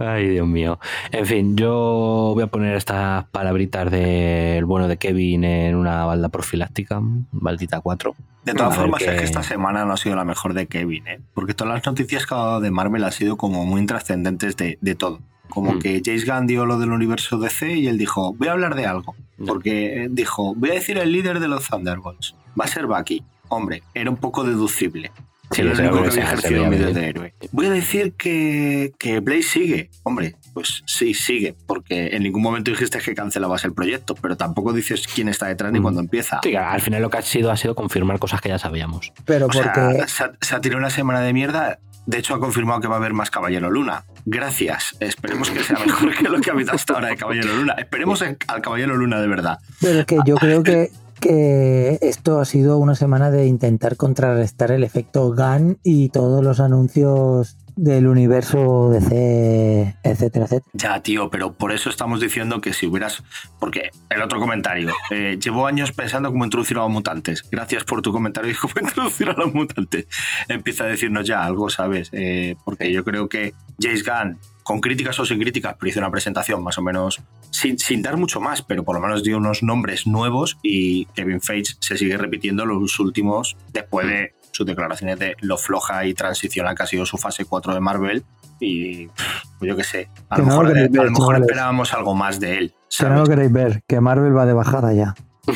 Ay, Dios mío. En fin, yo voy a poner estas palabritas del bueno de Kevin en una balda profiláctica, baldita 4. De todas A formas, es que esta semana no ha sido la mejor de Kevin, ¿eh? Porque todas las noticias que ha dado de Marvel han sido como muy intrascendentes de, de todo. Como Mm. que James Gunn dio lo del universo DC y él dijo, voy a hablar de algo. Porque eh, dijo, voy a decir el líder de los Thunderbolts. Va a ser Bucky. Hombre, era un poco deducible. Sí, el único que había ejercido de héroe. Voy a decir que, que Blaze sigue. Hombre, pues sí, sigue. Porque en ningún momento dijiste que cancelabas el proyecto, pero tampoco dices quién está detrás ni Mm. cuándo empieza. Sí, al final lo que ha sido ha sido confirmar cosas que ya sabíamos. Pero O sea, porque... se, ha, se ha tirado una semana de mierda. De hecho, ha confirmado que va a haber más Caballero Luna. Gracias. Esperemos que sea mejor que lo que ha habido hasta ahora de Caballero Luna. Esperemos al Caballero Luna de verdad. Pero es que yo creo que, que esto ha sido una semana de intentar contrarrestar el efecto GAN y todos los anuncios del universo DC, etcétera, etcétera. Ya, tío, pero por eso estamos diciendo que si hubieras. Porque el otro comentario. eh, llevo años pensando cómo introducir a los mutantes. Gracias por tu comentario y cómo introducir a los mutantes. Empieza a decirnos ya algo, ¿sabes? Eh, porque yo creo que James Gunn, con críticas o sin críticas, pero hizo una presentación más o menos sin, sin dar mucho más, pero por lo menos dio unos nombres nuevos y Kevin Feige se sigue repitiendo los últimos después de sus declaraciones de lo floja y transicional que ha sido su fase 4 de Marvel y pff, yo qué sé, a Que lo no lo mejor, a lo esperábamos algo más de él. Que no lo queréis ver, que Marvel va de bajada ya.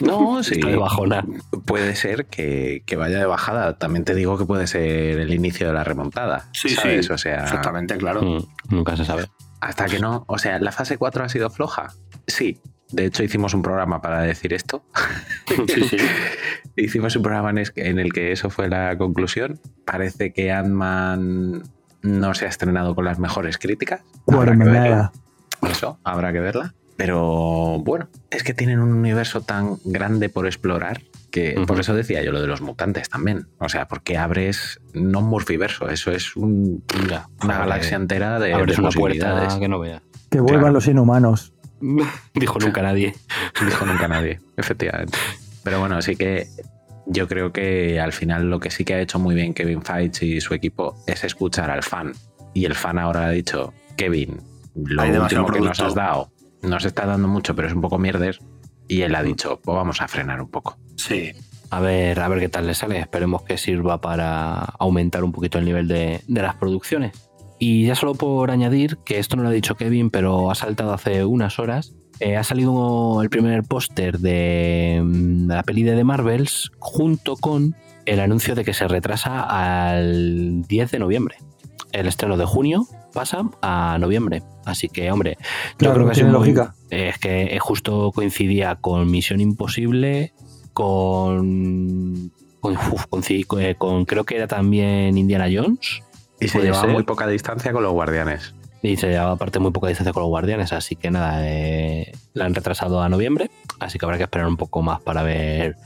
No, sí. Está de bajona. Puede ser que, que vaya de bajada. También te digo que puede ser el inicio de la remontada. Sí, ¿sabes? sí, O sea, exactamente, claro. Mm, nunca se sabe. Hasta que no. O sea, ¿la fase 4 ha sido floja? Sí. De hecho, hicimos un programa para decir esto. Sí, sí. hicimos un programa en el que eso fue la conclusión. Parece que Ant-Man no se ha estrenado con las mejores críticas. Habrá que Cuermenada. verla. Eso, habrá que verla. Pero bueno, es que tienen un universo tan grande por explorar que Ujú. por eso decía yo lo de los mutantes también. O sea, porque abres no un multiverso, eso es un- Ya, una abre- galaxia entera de, abres de una posibilidades. puerta que no veas. Que vuelvan Claro. los inhumanos. Dijo nunca nadie. Dijo nunca nadie, efectivamente. Pero bueno, así que yo creo que al final lo que sí que ha hecho muy bien Kevin Feige y su equipo es escuchar al fan. Y el fan ahora ha dicho, Kevin, lo Hay último que nos has dado nos está dando mucho, pero es un poco mierder. Y él ha dicho, pues vamos a frenar un poco. Sí. A ver, a ver qué tal le sale. Esperemos que sirva para aumentar un poquito el nivel de, de las producciones. Y ya solo por añadir, que esto no lo ha dicho Kevin, pero ha saltado hace unas horas, eh, ha salido el primer póster de, mm, de la peli de The Marvels junto con el anuncio de que se retrasa al 10 de noviembre. El estreno de junio pasa a noviembre. Así que, hombre, yo creo que tiene muy- lógica. eh, es que eh, justo coincidía con Misión Imposible, con. con, uf, con ci- con- eh, con- creo que era también Indiana Jones. Y se llevaba ser. muy poca distancia con los guardianes. Y se llevaba aparte muy poca distancia con los guardianes, así que nada, eh, la han retrasado a noviembre, así que habrá que esperar un poco más para ver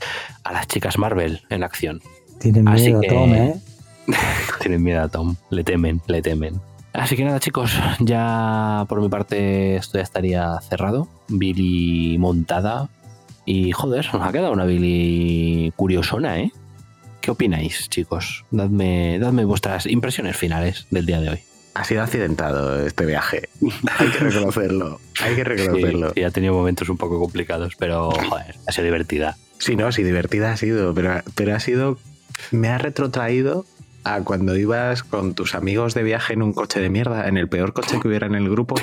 a las chicas Marvel en acción. Tienen Así miedo, que- Tom, ¿eh? Tienen miedo a Tom, le temen, le temen. Así que nada, chicos, ya por mi parte esto ya estaría cerrado. Billy montada. Y joder, nos ha quedado una Billy curiosona, ¿eh? ¿Qué opináis, chicos? Dadme, dadme vuestras impresiones finales del día de hoy. Ha sido accidentado este viaje. Hay que reconocerlo. Hay que reconocerlo. Sí, ha tenido momentos un poco complicados, pero joder, ha sido divertida. Sí, no, sí, divertida ha sido, pero, pero ha sido. Me ha retrotraído a cuando ibas con tus amigos de viaje en un coche de mierda, en el peor coche que hubiera en el grupo.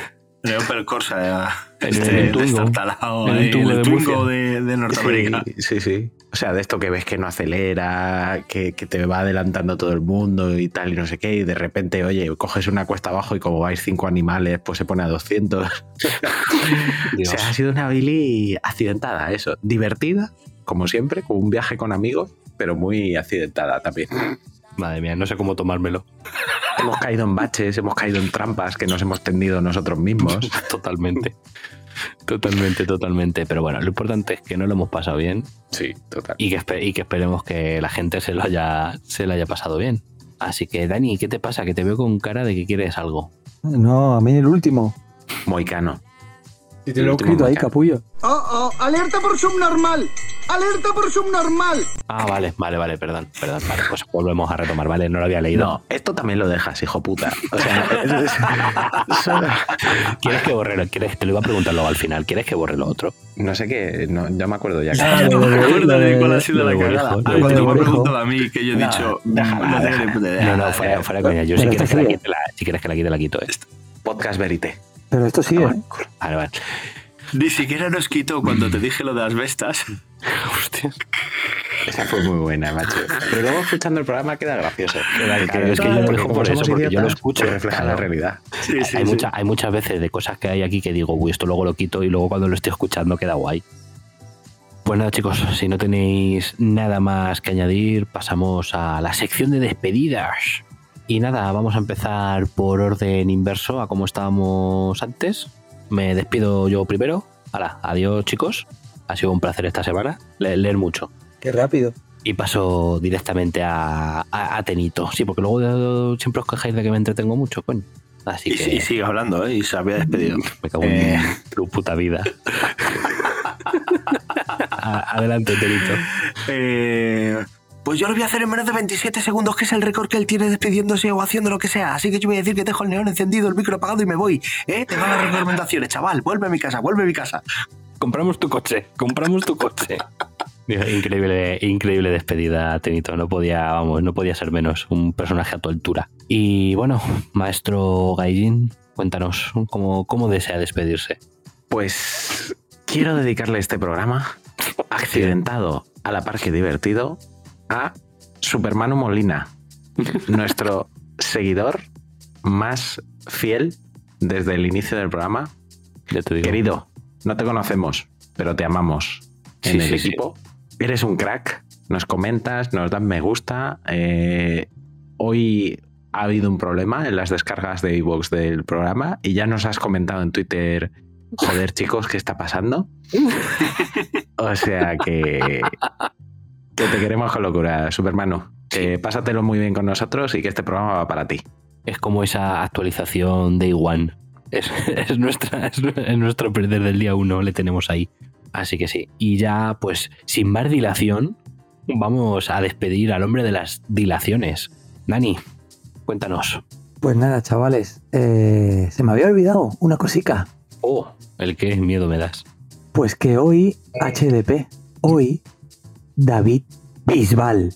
El Opel Corsa, este, el destartalado, el el de Twingo de, de Norteamérica. Sí, sí, sí. O sea, de esto que ves que no acelera, que, que te va adelantando todo el mundo y tal, y no sé qué, y de repente, oye, coges una cuesta abajo y como vais cinco animales, pues se pone a 200. o sea, ha sido una Billy accidentada, eso. Divertida, como siempre, con un viaje con amigos, pero muy accidentada también. Madre mía, no sé cómo tomármelo. Hemos caído en baches, hemos caído en trampas que nos hemos tendido nosotros mismos. Totalmente. Totalmente, totalmente. Pero bueno, lo importante es que no lo hemos pasado bien Sí, total. y que, y que esperemos que la gente se lo, haya, se lo haya pasado bien. Así que, Dani, ¿qué te pasa? Que te veo con cara de que quieres algo. No, a mí el último. Moicano. Y te lo he escrito ahí, capullo. Oh, oh, alerta por subnormal. Alerta por subnormal. Ah, vale, vale, vale, perdón, perdón. Vale, pues volvemos a retomar, ¿vale? No lo había leído. No, esto también lo dejas, hijo puta. O sea, es- es- solo- ¿Quieres que borre lo, quieres, te lo iba a preguntar luego al final, ¿quieres que borre lo otro? no sé qué, no, ya me acuerdo ya. No lo me acuerdo de cuál ha sido la cagada. Borejo, Ah, lo cuando de me ha Borejo. preguntado a mí, que yo he No, dicho, déjala, no déjala. No, no, fuera, fuera coña. Yo si quieres, que la quite, la, si quieres que la quite, la quito, ¿eh? Podcast Verité. Pero esto sigue. ¿eh? Vale, vale. Ni siquiera nos quitó cuando te dije lo de las bestas. Hostia. Esa fue muy buena, macho. Pero luego escuchando el programa queda gracioso. Claro, es que yo lo por eso, porque yo escucho. refleja Claro. la realidad. Sí, sí, hay, sí. mucha- hay muchas veces de cosas que hay aquí que digo, uy, esto luego lo quito y luego cuando lo estoy escuchando queda guay. Pues nada, chicos, si no tenéis nada más que añadir, pasamos a la sección de despedidas. Y nada, vamos a empezar por orden inverso a como estábamos antes. Me despido yo primero. Hala, adiós, chicos. Ha sido un placer esta semana. Le- leer mucho. Qué rápido. Y paso directamente a, a, a Tenito. Sí, porque luego siempre os quejáis de que me entretengo mucho, coño. Así Y, que y sigue hablando, ¿eh? Y se había despedido. me cago en Eh. tu puta vida. Adelante, Tenito. Eh, Pues yo lo voy a hacer en menos de 27 segundos, que es el récord que él tiene despidiéndose o haciendo lo que sea. Así que yo voy a decir que dejo el neón encendido, el micro apagado y me voy. ¿Eh? Te van las recomendaciones, chaval. Vuelve a mi casa, vuelve a mi casa. Compramos tu coche, compramos tu coche. Increíble, increíble despedida, Tenito. No podía, vamos, no podía ser menos. Un personaje a tu altura. Y bueno, maestro Gaijin, cuéntanos cómo, cómo desea despedirse. Pues quiero dedicarle este programa accidentado a la par que divertido a Supermano Molina, nuestro seguidor más fiel desde el inicio del programa. Querido, no te conocemos, pero te amamos en el sí, sí. equipo. Eres un crack, nos comentas, nos das me gusta. eh, hoy ha habido un problema en las descargas de iVoox del programa y ya nos has comentado en Twitter, joder chicos, ¿qué está pasando? o sea que, que te queremos con locura, Supermano. Que pásatelo muy bien con nosotros y que este programa va para ti. Es como esa actualización Day One. Es, es nuestra, es, nu- es nuestro perder del día uno, le tenemos ahí. Así que sí. Y ya, pues, sin más dilación, vamos a despedir al hombre de las dilaciones. Dani, cuéntanos. Pues nada, chavales, eh, se me había olvidado una cosica. Oh, el que miedo me das. Pues que hoy, HDP, hoy, David Bisbal.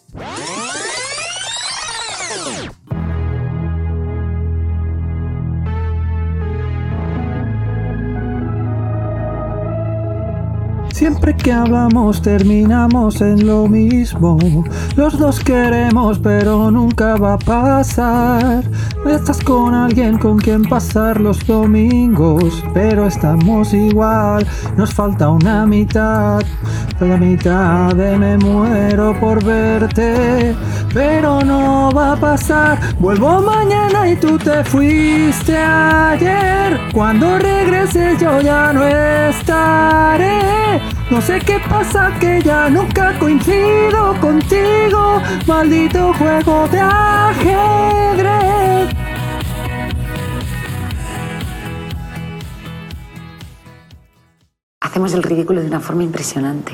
Siempre que hablamos terminamos en lo mismo. Los dos queremos, pero nunca va a pasar. Estás con alguien con quien pasar los domingos, pero estamos igual. Nos falta una mitad. La mitad de me muero por verte, pero no va a pasar. Vuelvo mañana y tú te fuiste ayer. Cuando regreses yo ya no estaré. No sé qué pasa que ya nunca coincido contigo. Maldito juego de ajedrez. Hacemos el ridículo de una forma impresionante.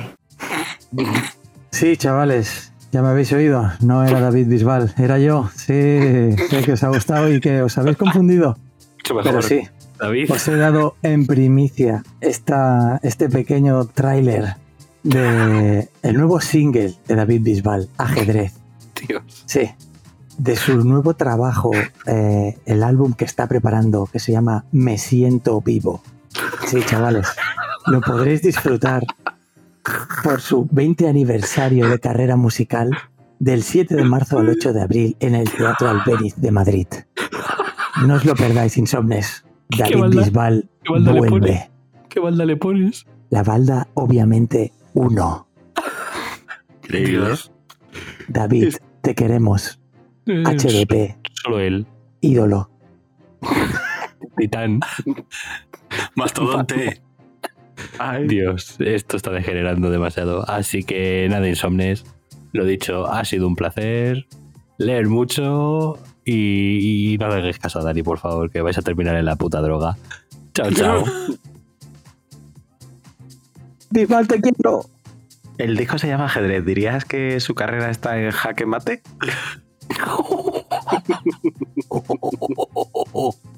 Sí, chavales, ya me habéis oído. No era David Bisbal, era yo. Sí, sé que os ha gustado y que os habéis confundido. Pero sí, David. os he dado en primicia esta, este pequeño tráiler de el nuevo single de David Bisbal, Ajedrez. Dios. Sí, de su nuevo trabajo, eh, el álbum que está preparando, que se llama Me siento vivo. Sí, chavales, lo podréis disfrutar por su 20 aniversario de carrera musical del 7 de marzo al 8 de abril en el Teatro Albéniz de Madrid. No os lo perdáis, insomnes. David balda- Bisbal qué balda le vuelve. pone? ¿Qué balda le pones? La balda, obviamente, uno. Dios. David, te queremos. Es HDP, Solo él. ídolo. Titán. Mastodonte. Dios, esto está degenerando demasiado. Así que nada, insomnes. Lo dicho, ha sido un placer. Leer mucho y, y no hagáis caso a Dani, por favor, que vais a terminar en la puta droga. Chao, chao. Bisbal, te quiero. El disco se llama Ajedrez. ¿Dirías que su carrera está en jaque mate?